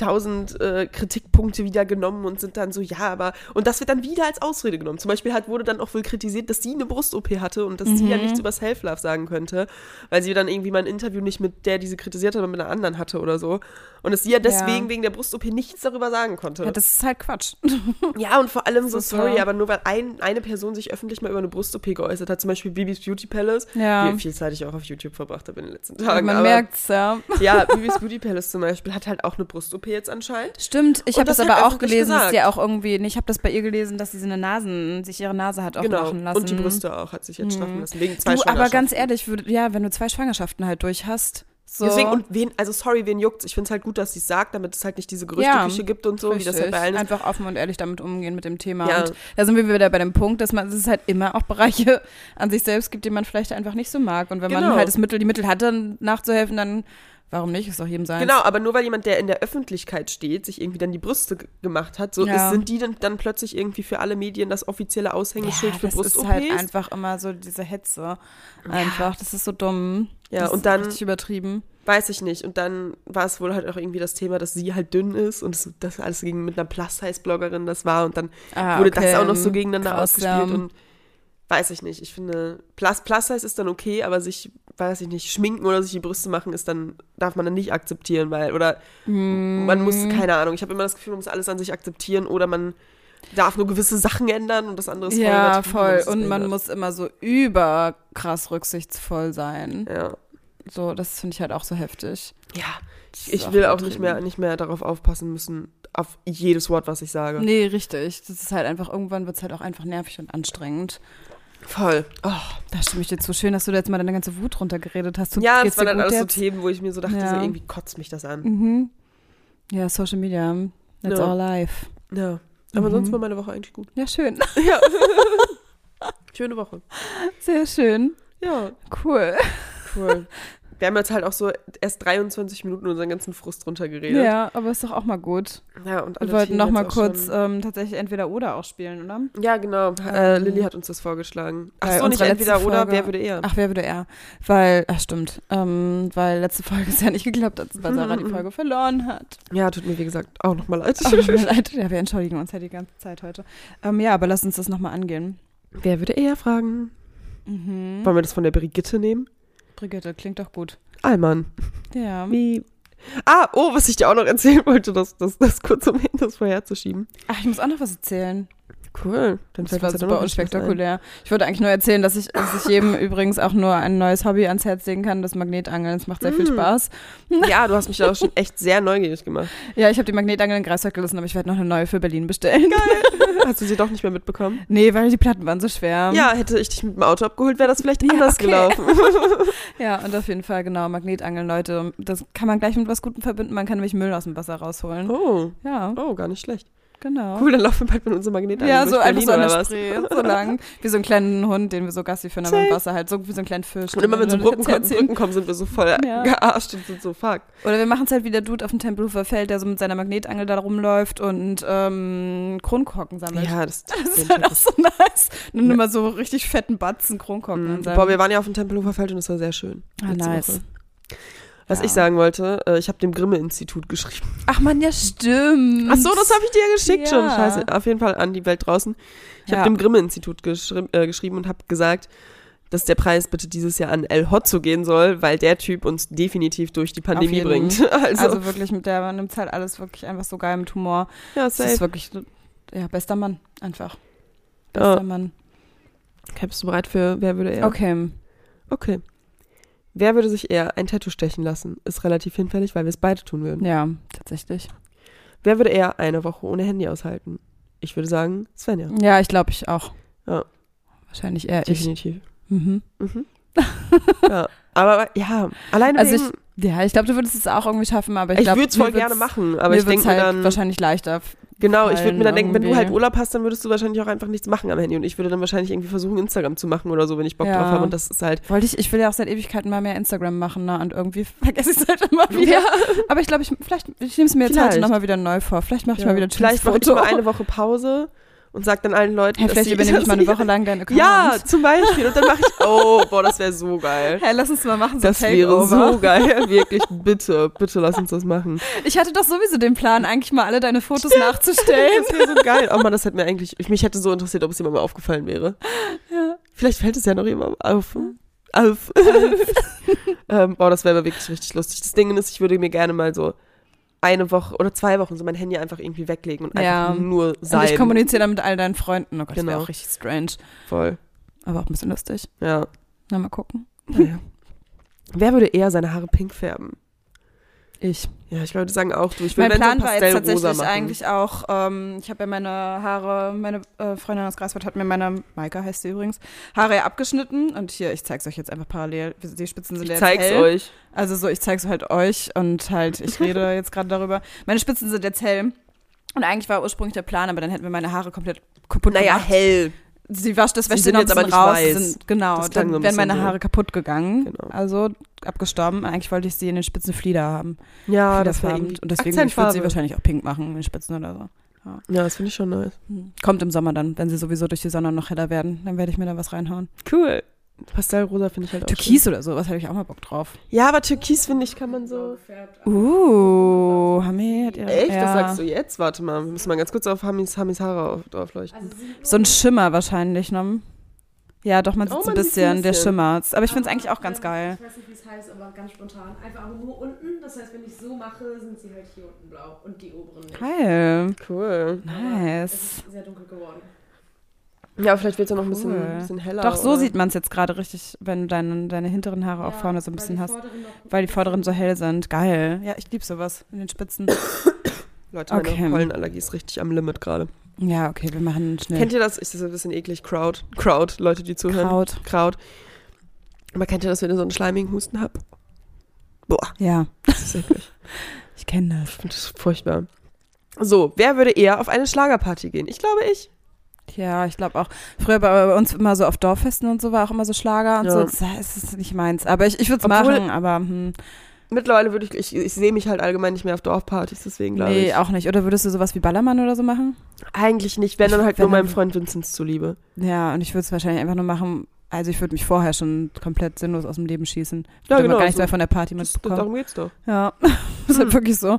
tausend äh, Kritikpunkte wieder genommen und sind dann so, ja, aber, und das wird dann wieder als Ausrede genommen. Zum Beispiel halt wurde dann auch wohl kritisiert, dass sie eine Brust-OP hatte und dass sie ja Mhm. nichts über Self-Love sagen könnte, weil sie dann irgendwie mal ein Interview nicht mit der, die sie kritisiert hat, sondern mit einer anderen hatte oder so. Und dass sie ja deswegen Ja. wegen der Brust-OP nichts darüber sagen konnte. Ja, das ist halt Quatsch. Ja, und vor allem so, sorry, so. aber nur weil ein, eine Person sich öffentlich mal über eine Brust-OP geäußert hat, zum Beispiel Bibis Beauty Palace, Ja. wie viel Zeit ich auch auf YouTube verbracht habe in den letzten Tagen. man merkt's, ja. Ja, Bibis Beauty Palace zum Beispiel hat halt auch eine Brust-OP jetzt anscheinend. Stimmt, ich habe das, das aber auch gelesen, dass gesagt. die auch irgendwie, nee, ich habe das bei ihr gelesen, dass sie so eine Nasen, sich ihre Nase hat auch genau. machen lassen. Und die Brüste auch hat sich jetzt straffen lassen. Wegen zwei Du, aber ganz ehrlich, würd, ja, wenn du zwei Schwangerschaften halt durch hast, so. Deswegen, und wen, also sorry, wen juckt's? Ich finde es halt gut, dass sie es sagt, damit es halt nicht diese Gerüchteküche gibt und so, wie das halt bei allen ist. Einfach offen und ehrlich damit umgehen mit dem Thema. Ja. Und da sind wir wieder bei dem Punkt, dass man, dass es halt immer auch Bereiche an sich selbst gibt, die man vielleicht einfach nicht so mag. Und wenn man Genau. halt das Mittel, die Mittel hat, dann nachzuhelfen, dann warum nicht? Ist doch jedem sein. Genau, aber nur weil jemand, der in der Öffentlichkeit steht, sich irgendwie dann die Brüste gemacht hat, so Ja. ist, sind die dann, dann plötzlich irgendwie für alle Medien das offizielle Ja, Aushängeschild für das ist halt einfach immer so diese Hetze. Einfach, das ist so dumm. Ja, das und ist dann- richtig übertrieben. Weiß ich nicht. Und dann war es wohl halt auch irgendwie das Thema, dass sie halt dünn ist und das, das alles gegen mit einer Plus-Size-Bloggerin das war und dann Ah, wurde okay. das auch noch so gegeneinander Krass, ausgespielt ja. und weiß ich nicht. Ich finde, Plus, Plus-Size ist dann okay, aber sich, weiß ich nicht, schminken oder sich die Brüste machen ist dann, darf man dann nicht akzeptieren, weil, oder man muss, keine Ahnung, ich habe immer das Gefühl, man muss alles an sich akzeptieren oder man darf nur gewisse Sachen ändern und das andere ist voll Ja, voll. Und man behindert. muss immer so über krass rücksichtsvoll sein. Ja. So, das finde ich halt auch so heftig. Ja. Ich, ich will auch nicht mehr, nicht mehr darauf aufpassen müssen, auf jedes Wort, was ich sage. Nee, richtig. Das ist halt einfach, irgendwann wird es halt auch einfach nervig und anstrengend. Voll. Oh. Da stimme ich dir zu. Schön, dass du da jetzt mal deine ganze Wut runtergeredet hast. Tut- Ja, das waren dann alles so jetzt? Themen, wo ich mir so dachte, Ja. so irgendwie kotzt mich das an. Mhm. Ja, Social Media. That's Ja. all life. Ja. Aber Mhm. sonst war meine Woche eigentlich gut. Ja, schön. Ja. Schöne Woche. Sehr schön. Ja, Cool. cool. Wir haben jetzt halt auch so erst 23 Minuten unseren ganzen Frust runtergeredet. Ja, aber ist doch auch mal gut. ja und Wir wollten noch mal auch kurz ähm, tatsächlich entweder oder auch spielen, oder? ja, genau. Äh, Lilly hat uns das vorgeschlagen. Ach Bei so, nicht entweder letzten oder, Folge- wer würde eher? Ach, wer würde er? Weil, ach stimmt, ähm, weil letzte Folge es ja nicht geklappt hat, weil Sarah die Folge verloren hat. Ja, tut mir wie gesagt auch nochmal leid. Oh, tut mir leid. Ja, wir entschuldigen uns ja die ganze Zeit heute. Ähm, ja, aber lass uns das nochmal angehen. wer würde eher fragen? Mhm. Wollen wir das von der Brigitte nehmen? Brigitte, klingt doch gut. Allmann. Ja. Wie? Ah, oh, was ich dir auch noch erzählen wollte, das, das, das kurz um hin das vorherzuschieben. Ach, ich muss auch noch was erzählen. Cool. Dann Das war super unspektakulär. Ich wollte eigentlich nur erzählen, dass ich, dass ich jedem übrigens auch nur ein neues Hobby ans Herz legen kann, das Magnetangeln. Es macht sehr viel Mm. Spaß. Ja, du hast mich da auch schon echt sehr neugierig gemacht. Ja, ich habe die Magnetangeln in Greifswald gelassen, aber ich werde noch eine neue für Berlin bestellen. Hast du sie doch nicht mehr mitbekommen? Nee, weil die Platten waren so schwer. Ja, hätte ich dich mit dem Auto abgeholt, wäre das vielleicht Ja, anders okay. gelaufen. Ja, und auf jeden Fall, genau, Magnetangeln, Leute. Das kann man gleich mit was Gutem verbinden. Man kann nämlich Müll aus dem Wasser rausholen. Oh, Ja, oh, gar nicht schlecht. Genau. Cool, dann laufen wir bald mit unserem Magnet Ja, so einfach so was? Spree, so lang. Wie so einen kleinen Hund, den wir so Gassi führen, aber im. Wasser halt. So wie so einen kleinen Fisch. Und immer wenn so Brücken. Brücken kommen, sind wir so voll Ja. gearscht und sind so fuck. Oder wir machen es halt wie der Dude auf dem Tempelhofer Feld, der so mit seiner Magnetangel da rumläuft und ähm, Kronkorken sammelt. Ja, das, Das ist halt auch so nice. Nimm nur mal so richtig fetten Batzen Kronkorken Mhm. Boah, wir waren ja auf dem Tempelhofer Feld und es war sehr schön. Ah, nice. Woche. Was Ja. ich sagen wollte, äh, ich habe dem Grimme-Institut geschrieben. Ach man, ja stimmt. Ach so, das habe ich dir ja geschickt schon. Ja. Scheiße, auf jeden Fall an die Welt draußen. Ich Ja. habe dem Grimme-Institut geschri äh, geschrieben und habe gesagt, dass der Preis bitte dieses Jahr an El Hotzo gehen soll, weil der Typ uns definitiv durch die Pandemie bringt. Also, Also wirklich, mit der man nimmt halt alles wirklich einfach so geil mit Humor. ja, Das ist safe. wirklich, ja, bester Mann, einfach. Bester Ja. Mann. Okay, bist du bereit für Wer würde er? Okay. Okay. Wer würde sich eher ein Tattoo stechen lassen? Ist relativ hinfällig, weil wir es beide tun würden. Ja, tatsächlich. Wer würde eher eine Woche ohne Handy aushalten? Ich würde sagen, Svenja. Ja, ich glaube ich auch. Ja. Wahrscheinlich eher ich. Definitiv. Mhm. Mhm. ja. Aber ja, alleine Also wegen, Ja, ich glaube, du würdest es auch irgendwie schaffen, aber ich, ich, glaube, würde es voll gerne machen, aber ich denke halt dann, wahrscheinlich leichter. Genau, ich würde mir dann denken, wenn du halt Urlaub hast, dann würdest du wahrscheinlich auch einfach nichts machen am Handy und ich würde dann wahrscheinlich irgendwie versuchen, Instagram zu machen oder so, wenn ich Bock Ja. drauf habe und das ist halt, Wollte ich, ich will ja auch seit Ewigkeiten mal mehr Instagram machen, ne? Und irgendwie vergesse ich es halt immer wieder. Aber ich glaube, ich, vielleicht, ich nehme es mir jetzt Vielleicht. heute nochmal wieder neu vor. Vielleicht mache ich ja. mal wieder ein vielleicht mache ich mal eine Woche Pause und sag dann allen Leuten, Hey, dass vielleicht übernehme ich mal eine Woche lang deinen sie- Account. Ja, zum Beispiel und dann mache ich, oh, boah, das wäre so geil. Hey, lass uns mal machen, so Das wäre so geil, wirklich, bitte, bitte lass uns das machen. Ich hatte doch sowieso den Plan, eigentlich mal alle deine Fotos nachzustellen. Das wäre so geil. Oh Mann, das hätte mir eigentlich, mich hätte so interessiert, ob es jemandem aufgefallen wäre. Ja. Vielleicht fällt es ja noch jemandem auf. Auf. ähm, boah, das wäre aber wirklich richtig lustig. Das Ding ist, ich würde mir gerne mal so eine Woche oder zwei Wochen so mein Handy einfach irgendwie weglegen und Ja. einfach nur Und sein. ich kommuniziere dann mit all deinen Freunden. Oh Gott, das wäre Genau. auch richtig strange. Voll. Aber auch ein bisschen lustig. Ja. Na, mal gucken. Naja. Wer würde eher seine Haare pink färben? Ich. Ja, ich würde sagen auch du. Ich will Mein Plan so war jetzt tatsächlich machen. eigentlich auch, ähm, ich habe ja meine Haare, meine äh, Freundin aus Greifswald hat mir meine, Maika heißt sie übrigens, Haare ja abgeschnitten und hier, ich zeig's euch jetzt einfach parallel, die Spitzen sind Ich jetzt zeig's hell. euch. Also so, ich zeig's halt euch und halt, ich rede jetzt gerade darüber. Meine Spitzen sind jetzt hell. Und eigentlich war ursprünglich der Plan, aber dann hätten wir meine Haare komplett kaputt Naja, gemacht. hell. Sie wascht das ein jetzt aber nicht raus. weiß. Sind, genau, Das dann wären meine bisschen so. Haare kaputt gegangen. Genau. Also abgestorben. Eigentlich wollte ich sie in den Spitzen Flieder haben. Ja, das Fliederfarben. irgendwie Und deswegen ich würde sie wahrscheinlich auch pink machen, in den Spitzen oder so. Ja, das finde ich schon nice. Hm. Kommt im Sommer dann, wenn sie sowieso durch die Sonne noch heller werden. Dann werde ich mir da was reinhauen. Cool. Pastellrosa finde ich halt auch Türkis oder so, was hätte ich auch mal Bock drauf. Ja, aber Türkis finde ich kann man so. Uh, Hami hat ihre. Echt? ja. Das sagst du jetzt? Warte mal, wir müssen mal ganz kurz auf Hamis, Hamis Haare auf, drauf leuchten. So ein Schimmer wahrscheinlich, ne? Ja, doch, man sieht Oh, so ein bisschen, ein der bisschen. Schimmer. Aber ich finde es eigentlich auch ganz geil. Ich weiß nicht, wie es heißt, aber ganz spontan. Einfach nur unten. Das heißt, wenn ich so mache, sind sie halt hier unten blau und die oberen nicht. Geil. Cool. Nice. Es ist sehr dunkel geworden. Ja, vielleicht wird es ja noch ein bisschen, Cool. ein bisschen heller. Doch, so oder? sieht man es jetzt gerade richtig, wenn du deine, deine hinteren Haare auch vorne so ein bisschen hast. Weil die vorderen so hell sind. Geil. Ja, ich liebe sowas in den Spitzen. Leute, meine Okay. Pollenallergie ist richtig am Limit gerade. Ja, okay, wir machen schnell. Kennt ihr das? Ich, das ist ein bisschen eklig. Crowd. Crowd, Leute, die zuhören. Kraut. Kraut. Aber kennt ihr das, wenn ihr so einen schleimigen Husten habt? Boah, Ja, das ist eklig. ich kenne das. Ich finde das furchtbar. So, wer würde eher auf eine Schlagerparty gehen? Ich glaube ich. Ja, ich glaube auch. Früher bei uns immer so auf Dorffesten und so war auch immer so Schlager und Ja. so. Das ist nicht meins. Aber ich, ich würde es machen, aber hm, Mittlerweile würde ich, ich, ich sehe mich halt allgemein nicht mehr auf Dorfpartys, deswegen glaube nee, ich. auch nicht. Oder würdest du sowas wie Ballermann oder so machen? Eigentlich nicht, wenn dann halt Wenn nur meinem Freund Vinzenz zuliebe. Ja, und ich würde es wahrscheinlich einfach nur machen. Also ich würde mich vorher schon komplett sinnlos aus dem Leben schießen. Ich Ja, genau, gar nichts so. mehr von der Party Das, mitbekommen. darum geht's doch. Ja, ist halt wirklich so.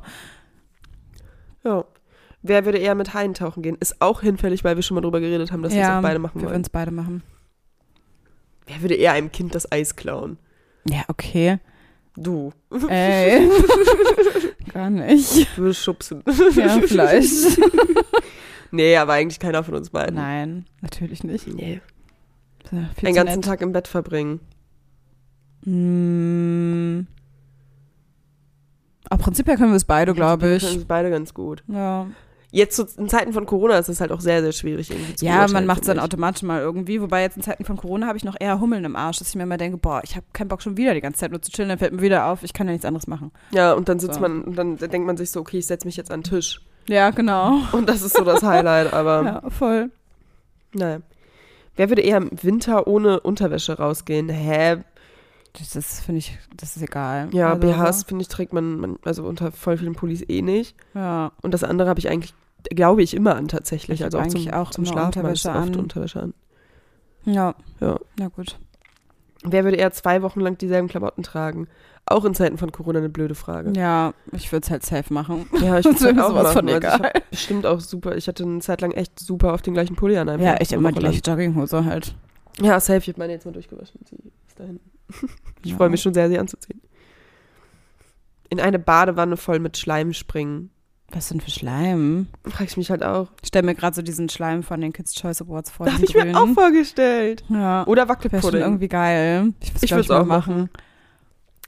Ja. Wer würde eher mit Haien tauchen gehen? Ist auch hinfällig, weil wir schon mal drüber geredet haben, dass wir es ja, auch beide machen wir würden wollen. es beide machen. Wer würde eher einem Kind das Eis klauen? Ja, okay. Du. Ey. Gar nicht. Du würdest schubsen. Ja, vielleicht. Nee, aber eigentlich keiner von uns beiden. Nein, natürlich nicht. Nee. Ja, zu ganzen nett. Tag im Bett verbringen. Mm. Auf Prinzipiell können wir es beide, glaube Wir ich. können es beide ganz gut. Ja, Jetzt zu, in Zeiten von Corona ist es halt auch sehr, sehr schwierig irgendwie zu ja man macht es dann automatisch mal irgendwie. Wobei jetzt in Zeiten von Corona habe ich noch eher Hummeln im Arsch, dass ich mir immer denke, boah, ich habe keinen Bock schon wieder die ganze Zeit nur zu chillen. Dann fällt mir wieder auf, ich kann ja nichts anderes machen. Ja, und dann sitzt So. man, und dann denkt man sich so, okay, ich setze mich jetzt an den Tisch. Ja, genau. Und das ist so das Highlight, aber Ja, voll. naja. Wer würde eher im Winter ohne Unterwäsche rausgehen? Hä? Das ist, finde ich, das ist egal. Ja, Also, BHs, finde ich, trägt man, man, also unter voll vielen Pullis eh nicht. Ja. Und das andere habe ich eigentlich, glaube ich, immer an tatsächlich. Ich also auch zum, auch zum Schlafen Unterwäsche oft an. Unterwäsche an. Ja. Ja. Na gut. Wer würde eher zwei Wochen lang dieselben Klamotten tragen? Auch in Zeiten von Corona eine blöde Frage. Ja, ich würde es halt safe machen. Ja, ich würde ist auch sowas machen. von Also ich egal. bestimmt auch super. Ich hatte eine Zeit lang echt super auf den gleichen Pulli an. Ja, ich eine immer die gleiche Jogginghose halt. Ja, safe. Ich habe meine jetzt mal durchgewaschen. Sie ist da hinten. Ich Ja. freue mich schon sehr, sie anzuziehen. In eine Badewanne voll mit Schleim springen. Was denn für Schleim? Frag ich mich halt auch. Ich stelle mir gerade so diesen Schleim von den Kids Choice Awards vor. Habe ich mir auch vorgestellt. Ja. Oder schon Wackelpudding. irgendwie geil. Ich, würd's würd's auch machen.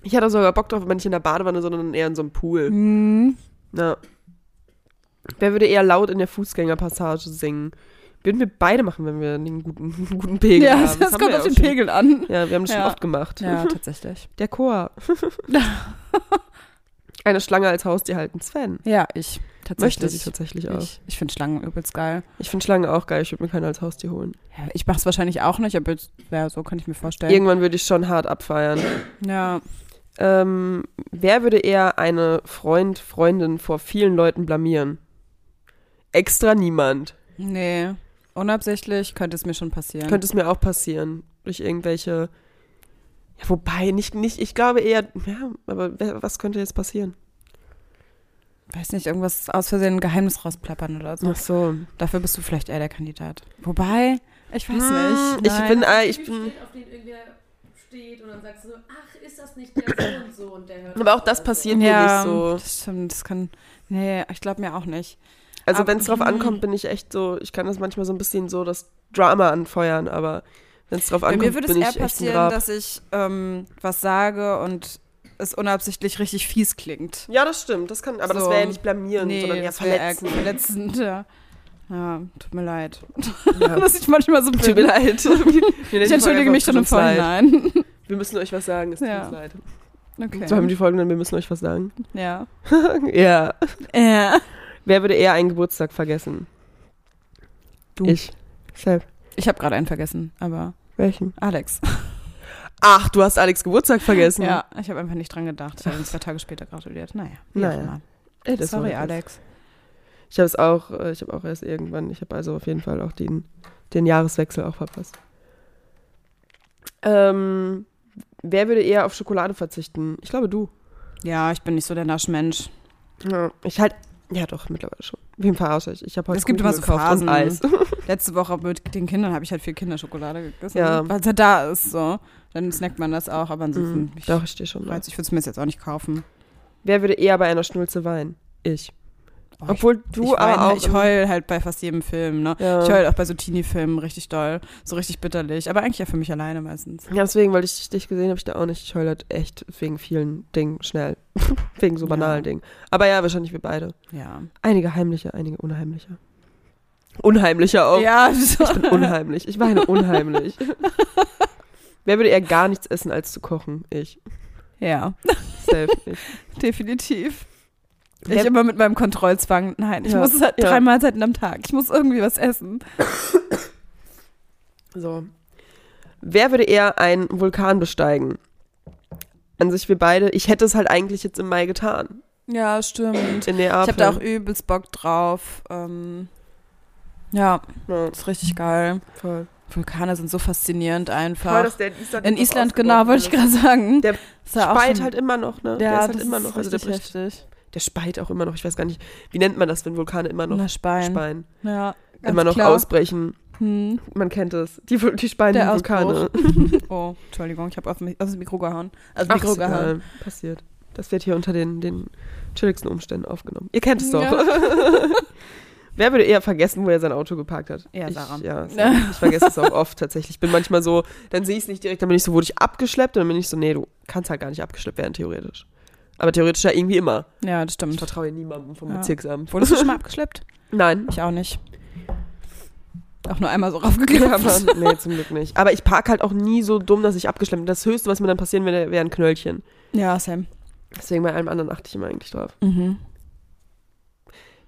Ich hatte sogar Bock drauf, aber nicht in der Badewanne, sondern eher in so einem Pool. Mhm. Ja. Wer würde eher laut in der Fußgängerpassage singen? Würden wir beide machen, wenn wir einen guten, einen guten Pegel Ja, haben. das haben kommt auf den schon. Pegel an. Ja, wir haben das schon Ja. oft gemacht. Ja, tatsächlich. Der Chor. Eine Schlange als Haustier halten. Sven. Ja, ich. Tatsächlich. Möchte sie tatsächlich auch. Ich, ich finde Schlangen übelst geil. Ich finde Schlangen auch geil. Ich würde mir keine als Haustier holen. Ja, ich mache es wahrscheinlich auch nicht, aber jetzt, ja, so kann ich mir vorstellen. Irgendwann würde ich schon hart abfeiern. ja. Ähm, wer würde eher eine Freund, Freundin vor vielen Leuten blamieren? Extra niemand. Nee. Unabsichtlich könnte es mir schon passieren. Könnte es mir auch passieren. Durch irgendwelche. Ja, wobei, nicht, nicht, ich glaube eher, ja, aber wer, was könnte jetzt passieren? Weiß nicht, irgendwas aus Versehen ein Geheimnis rausplappern oder so. Ach so. Dafür bist du vielleicht eher der Kandidat. Wobei, ich weiß Hm, nicht. Ich Nein. bin, äh, ich bin. auf den irgendwer steht und dann sagst du so, ach, ist das nicht der so und so und der hört Aber auch das passiert mir ja, nicht so. das stimmt. Das kann. Nee, ich glaube mir auch nicht. Also wenn es drauf ankommt, bin ich echt so, ich kann das manchmal so ein bisschen so das Drama anfeuern, aber wenn es drauf Bei ankommt, mir würde es eher passieren, dass ich ähm, was sage und es unabsichtlich richtig fies klingt. Ja, das stimmt, das kann, aber das So. wäre ja nicht blamieren, nee, sondern eher das wär verletzen. eher verletzend. Ja. ja, tut mir leid. Ja. dass ich manchmal so bin. Tut mir leid. Ich entschuldige mich schon im. Vorhinein. Wir müssen euch was sagen, es tut Ja. uns leid. Okay. So haben die Folgen dann, wir müssen euch was sagen. ja. ja. Ja. Wer würde eher einen Geburtstag vergessen? Du. Ich. Selbst. Ich habe gerade einen vergessen, aber Welchen? Alex. Ach, du hast Alex Geburtstag vergessen. Ja, ich habe einfach nicht dran gedacht. Ich habe ihn zwei Tage später gratuliert. Naja. Naja. Ey, Sorry, Alex. Ich habe es auch, äh, ich habe auch erst irgendwann, ich habe also auf jeden Fall auch den, den Jahreswechsel auch verpasst. Ähm, wer würde eher auf Schokolade verzichten? Ich glaube du. Ja, ich bin nicht so der Naschmensch. Ja, ich halt, ja doch, mittlerweile schon. Wem verarsche ich? Ich habe heute Es gibt immer so Phasen. Eis. Letzte Woche mit den Kindern habe ich halt viel Kinderschokolade gegessen. Ja. Weil es halt da ist, so. Dann snackt man das auch, aber ansonsten, Mhm, ich, doch, ich stehe schon weiß, ich würde es mir jetzt auch nicht kaufen. Wer würde eher bei einer Schnulze weinen? Ich. Oh, Obwohl ich, du ich, aber weine- auch. ich heul halt bei fast jedem Film, ne? Ja. Ich heul auch bei so Teenie-Filmen richtig doll. So richtig bitterlich. Aber eigentlich ja für mich alleine meistens. Ja, deswegen, weil ich dich gesehen habe, ich da auch nicht. Ich heule halt echt wegen vielen Dingen schnell. wegen so Ja. banalen Dingen. Aber ja, wahrscheinlich wir beide. Ja. Einige heimliche, einige unheimliche. Unheimlicher auch. Ja, Ich bin unheimlich. Ich weine unheimlich. Wer würde eher gar nichts essen, als zu kochen? Ich. ja, Safe. Ich. definitiv. Ich immer mit meinem Kontrollzwang. Nein, ich Ja, muss halt ja. drei Mahlzeiten am Tag. Ich muss irgendwie was essen. So. Wer würde eher einen Vulkan besteigen? An sich wir beide. Ich hätte es halt eigentlich jetzt im Mai getan. Ja, stimmt. In Ich Neapel. habe da auch übelst Bock drauf. Ähm, ja, ja, ist richtig geil. voll. Vulkane sind so faszinierend einfach. Voll, dass der in Island, In Island, genau, wollte ich gerade sagen. Der Speit halt immer noch, ne? Ja, der ist halt immer noch. Also der, richtig bricht, heftig. Der speit auch immer noch. Ich weiß gar nicht, wie nennt man das, wenn Vulkane immer noch Na, speien? Ja, Immer noch klar. ausbrechen. Hm. Man kennt es. Die, die Der Vulkane. Oh, Entschuldigung, ich habe auf, auf das Mikro gehauen. Also Ach, Mikro gehauen. Passiert. Das wird hier unter den, den chilligsten Umständen aufgenommen. Ihr kennt es doch. Ja. Wer würde eher vergessen, wo er sein Auto geparkt hat? Ja, ich, Sarah. Ja, Sarah. ich vergesse es auch oft tatsächlich. Ich bin manchmal so, dann sehe ich es nicht direkt, dann bin ich so, wurde ich abgeschleppt? Und dann bin ich so, nee, du kannst halt gar nicht abgeschleppt werden, theoretisch. Aber theoretisch ja irgendwie immer. Ja, das Ich stimmt. vertraue niemandem vom Ja. Bezirksamt. Wurdest du schon mal abgeschleppt? Nein. Ich auch nicht. Auch nur einmal so Ja, raufgeklappt. aber, nee, zum Glück nicht. Aber ich park halt auch nie so dumm, dass ich abgeschleppt bin. Das Höchste, was mir dann passieren würde, wäre ein Knöllchen. Ja, Sam. Deswegen bei allem anderen achte ich immer eigentlich drauf. Mhm.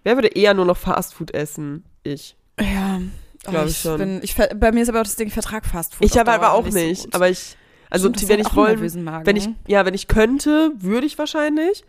Wer würde eher nur noch Fastfood essen? Ich. Ja, Glaub oh, ich schon. Bin, ich, bei mir ist aber auch das Ding, ich vertrag Fastfood. Ich auf aber, aber auch nicht. so aber ich, also Stimmt, wenn ich wollen, Magen. wenn ich, ja, wenn ich könnte, würde ich wahrscheinlich.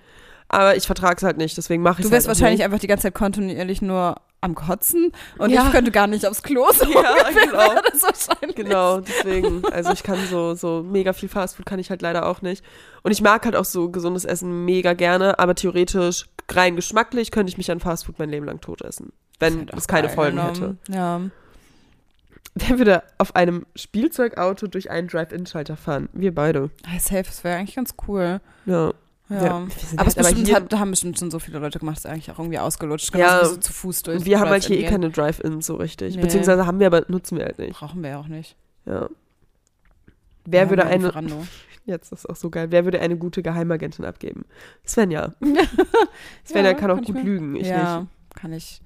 Aber ich vertrage es halt nicht, deswegen mache ich es Du wärst halt wahrscheinlich nicht. einfach die ganze Zeit kontinuierlich nur am Kotzen und Ja. ich könnte gar nicht aufs Klo. So Ja, genau. das wahrscheinlich. Genau, deswegen. Also ich kann so, so mega viel Fastfood kann ich halt leider auch nicht. Und ich mag halt auch so gesundes Essen mega gerne, aber theoretisch rein geschmacklich könnte ich mich an Fastfood mein Leben lang tot essen. Wenn Halt es keine geil, Folgen ne? hätte. Ja. Wer würde auf einem Spielzeugauto durch einen Drive-In-Schalter fahren? Wir beide. Hey, safe, das wäre eigentlich ganz cool. Ja. Ja. Ja, wir aber, es halt aber bestimmt hat, da haben bestimmt schon so viele Leute gemacht, das ist eigentlich auch irgendwie ausgelutscht. Ja, Genauso wie so zu Fuß durch. Und wir haben halt hier eh Drive-In keine Drive-Ins so richtig. Nee. Beziehungsweise haben wir, aber nutzen wir halt nicht. Brauchen wir ja auch nicht. Ja. Wer Wir würde ja eine, jetzt ist auch so geil, wer würde eine gute Geheimagentin abgeben? Svenja. Svenja kann auch ich gut mir- lügen, ich ja, nicht. kann ich.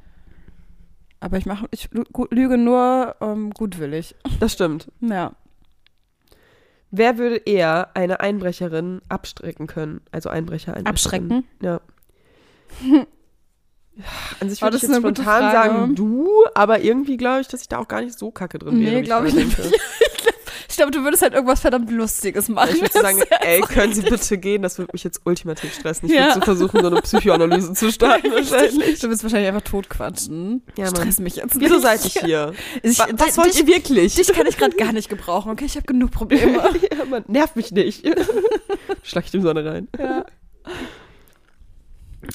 Aber ich mache, ich lüge nur ähm, gutwillig. Das stimmt. Ja. Wer würde eher eine Einbrecherin abstrecken können? Also Einbrecher, Einbrecherin. Abschrecken? Ja. An sich Oh, würde ich jetzt spontan sagen, du, aber irgendwie glaube ich, dass ich da auch gar nicht so kacke drin wäre. Nee, glaube ich nicht. Ich glaube, du würdest halt irgendwas verdammt Lustiges machen. Ich würde sagen, ey, können Sie bitte gehen? Das würde mich jetzt ultimativ stressen. Ich Ja. würde so versuchen, so eine Psychoanalyse zu starten wahrscheinlich. Du wirst wahrscheinlich einfach totquatschen. Ja, Mann. Stress mich jetzt Wieso nicht. seid ich hier? Ich, Wa- Was wollt ihr wirklich? dich kann ich gerade gar nicht gebrauchen, okay? Ich habe genug Probleme. ja, Mann, nervt mich nicht. Schlag ich dem Sonne rein. ja.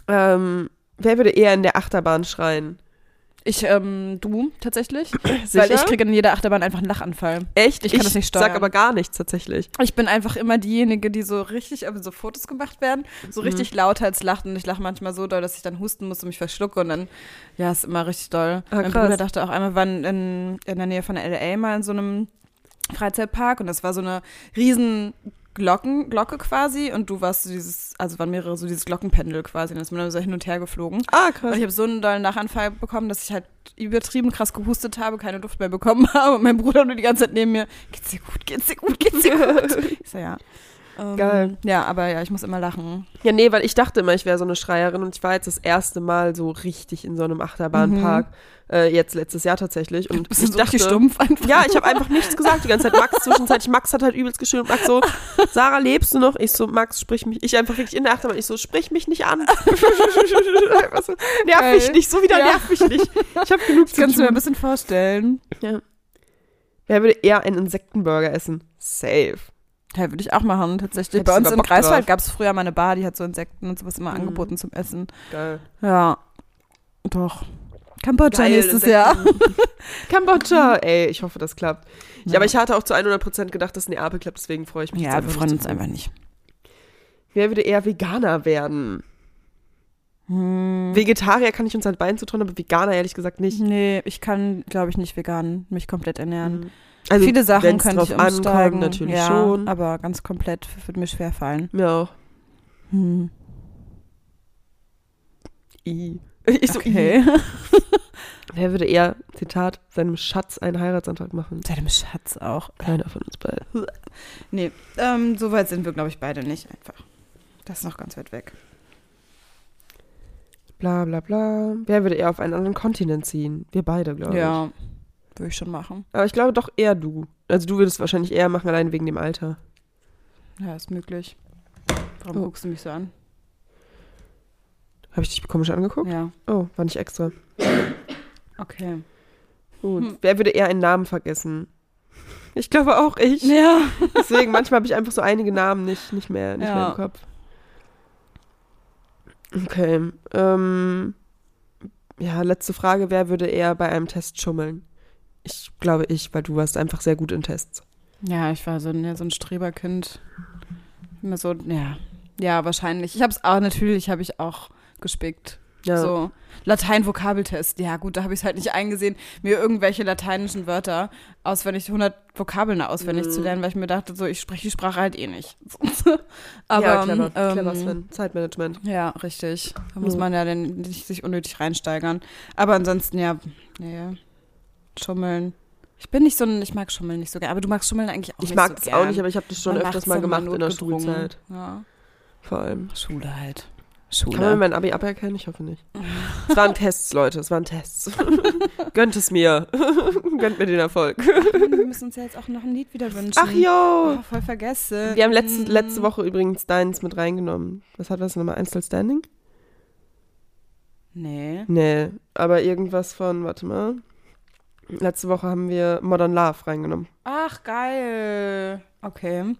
Ähm, wer würde eher in der Achterbahn schreien? Ich, ähm, du tatsächlich. Sicher? Weil ich kriege in jeder Achterbahn einfach einen Lachanfall. Echt? Ich kann das nicht sag steuern. aber gar nichts tatsächlich. Ich bin einfach immer diejenige, die so richtig, also so Fotos gemacht werden, so Mhm. richtig lauthals lacht und ich lache manchmal so doll, dass ich dann husten muss und mich verschlucke und dann, ja, ist immer richtig doll. Ah, mein krass. Bruder dachte auch einmal, waren in, in der Nähe von L.A. mal in so einem Freizeitpark und das war so eine riesen Glocken, Glocke quasi und du warst so dieses, also waren mehrere so dieses Glockenpendel quasi und dann ist man dann so hin und her geflogen. Ah, Und krass. ich habe so einen dollen Nachanfall bekommen, dass ich halt übertrieben krass gehustet habe, keine Luft mehr bekommen habe und mein Bruder nur die ganze Zeit neben mir, geht's dir gut, geht's dir gut, geht's dir gut? Ich so, ja. Ähm, Geil. Ja, aber ja, ich muss immer lachen. Ja, nee, weil ich dachte immer, ich wäre so eine Schreierin und ich war jetzt das erste Mal so richtig in so einem Achterbahnpark. Äh, jetzt letztes Jahr tatsächlich. Und Bist ich so dachte, stumpf einfach? Ja, ich habe einfach nichts gesagt die ganze Zeit. Max zwischenzeitlich, Max hat halt übelst geschrieben und Max so, Sarah, lebst du noch? Ich so, Max, sprich mich. Ich einfach wirklich in der Achterbahn. Ich so, sprich mich nicht an. so, nerv Geil. mich nicht, so wieder Ja. nerv mich nicht. Ich habe genug Das zu kannst du mir ein bisschen vorstellen. Ja. Wer würde eher einen Insektenburger essen? Safe. Ja, würde ich auch machen, tatsächlich. Hättest Bei uns im Greifswald gab es früher mal eine Bar, die hat so Insekten und sowas immer Mhm. angeboten zum Essen. Geil. Ja. Doch. Kambodscha Geil, nächstes Insekten. Jahr. Kambodscha. Ey, ich hoffe, das klappt. Ja. Ja. aber ich hatte auch zu 100% gedacht, dass Neapel klappt, deswegen freue ich mich. Ja, wir freuen uns einfach nicht. Wer würde eher Veganer werden? Hm. Vegetarier kann ich uns halt beiden zutrauen, aber Veganer ehrlich gesagt nicht. Nee, ich kann, glaube ich, nicht vegan mich komplett ernähren. Mhm. Also, Viele Sachen könnte ich drauf ankommt, umsteigen. natürlich ja, schon. Aber ganz komplett würde mir schwer fallen. Mir auch. Hm. I. Ich so, Okay. I. Wer würde eher, Zitat, seinem Schatz einen Heiratsantrag machen? Seinem Schatz auch. Keiner von uns beiden. Nee, ähm, so weit sind wir, glaube ich, beide nicht einfach. Das ist noch ganz weit weg. Bla bla bla. Wer würde eher auf einen anderen Kontinent ziehen? Wir beide, glaube ich. Ja, würde ich schon machen. Aber ich glaube doch eher du. Also du würdest wahrscheinlich eher machen, allein wegen dem Alter. Ja, ist möglich. Warum Oh. guckst du mich so an? Habe ich dich komisch angeguckt? Ja, Oh, war nicht extra. okay. Gut. Hm. Wer würde eher einen Namen vergessen? Ich glaube auch ich. Ja. Deswegen, manchmal habe ich einfach so einige Namen nicht, nicht, mehr, nicht mehr Ja. im Kopf. Okay. Ähm, ja, letzte Frage. Wer würde eher bei einem Test schummeln? Ich glaube ich, weil du warst einfach sehr gut in Tests. Ja, ich war so, ein- so ein Streberkind. Immer so, ja. Ja, wahrscheinlich. Ich habe es auch, natürlich habe ich auch gespickt. Ja. So. Latein-Vokabeltest. Ja, gut, da habe ich es halt nicht eingesehen, mir irgendwelche lateinischen Wörter auswendig, 100 Vokabeln auswendig Mhm. zu lernen, weil ich mir dachte, so, ich spreche die Sprache halt eh nicht. Aber, ja, clever, ähm, clever Sven. Zeitmanagement. Ja, richtig. Da muss man ja dann nicht sich unnötig reinsteigern. Aber ansonsten, ja, nee, schummeln. Ich bin nicht so ein, ich mag Schummeln nicht so gerne, aber du magst Schummeln eigentlich auch Ich nicht mag so es gern. auch nicht, aber ich habe das schon Man öfters mal gemacht in der notgedrungen. Schulzeit. Ja. Vor allem. Schule halt. Kann man Schule. mein Abi aberkennen? Ich hoffe nicht. Es waren Tests, Leute, es waren Tests. Gönnt es mir. Gönnt mir den Erfolg. Wir müssen uns ja jetzt auch noch ein Lied wieder wünschen. Ach jo. Oh, voll vergessen. Wir haben letzte, letzte Woche übrigens deins mit reingenommen. Was hat das nochmal? Einzel Standing? Nee. Nee, aber irgendwas von, warte mal. Letzte Woche haben wir Modern Love reingenommen. Ach, geil. Okay.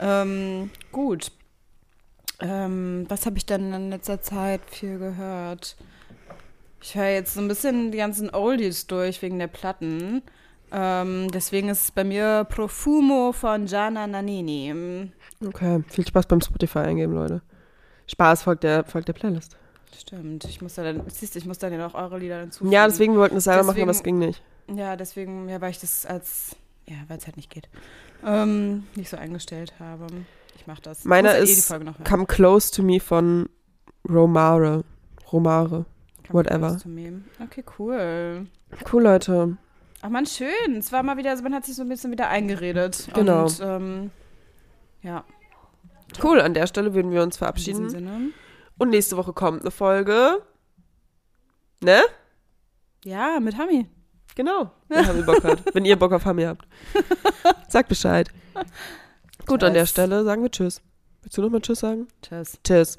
Ähm, gut. Ähm, was habe ich denn in letzter Zeit viel gehört? Ich höre jetzt so ein bisschen die ganzen Oldies durch wegen der Platten. Ähm, deswegen ist es bei mir Profumo von Gianna Nannini. Okay, viel Spaß beim Spotify eingeben, Leute. Spaß folgt der, folgt der Playlist. Stimmt. Ich muss da dann, siehst du, ich muss dann ja noch eure Lieder hinzufügen. Ja, deswegen wir wollten es selber machen, Deswegen- aber es ging nicht. Ja, deswegen, ja, weil ich das als, ja, weil es halt nicht geht, ähm, nicht so eingestellt habe. Ich mach das. Meiner ja eh ist die Folge noch hören. Come Close to Me von Romare. Romare. Come whatever. Okay, cool. Cool, Leute. Ach man, schön. Es war mal wieder, also man hat sich so ein bisschen wieder eingeredet. Genau. Und, ähm, ja, Cool, an der Stelle würden wir uns in verabschieden. diesem Sinne. Und nächste Woche kommt eine Folge. Ne? Ja, mit Hami. Genau. Wenn Hami Bock hat. Wenn ihr Bock auf Hami habt. Sagt Bescheid. Gut, an der Tschüss. Stelle sagen wir Tschüss. Willst du nochmal Tschüss sagen? Tschüss. Tschüss.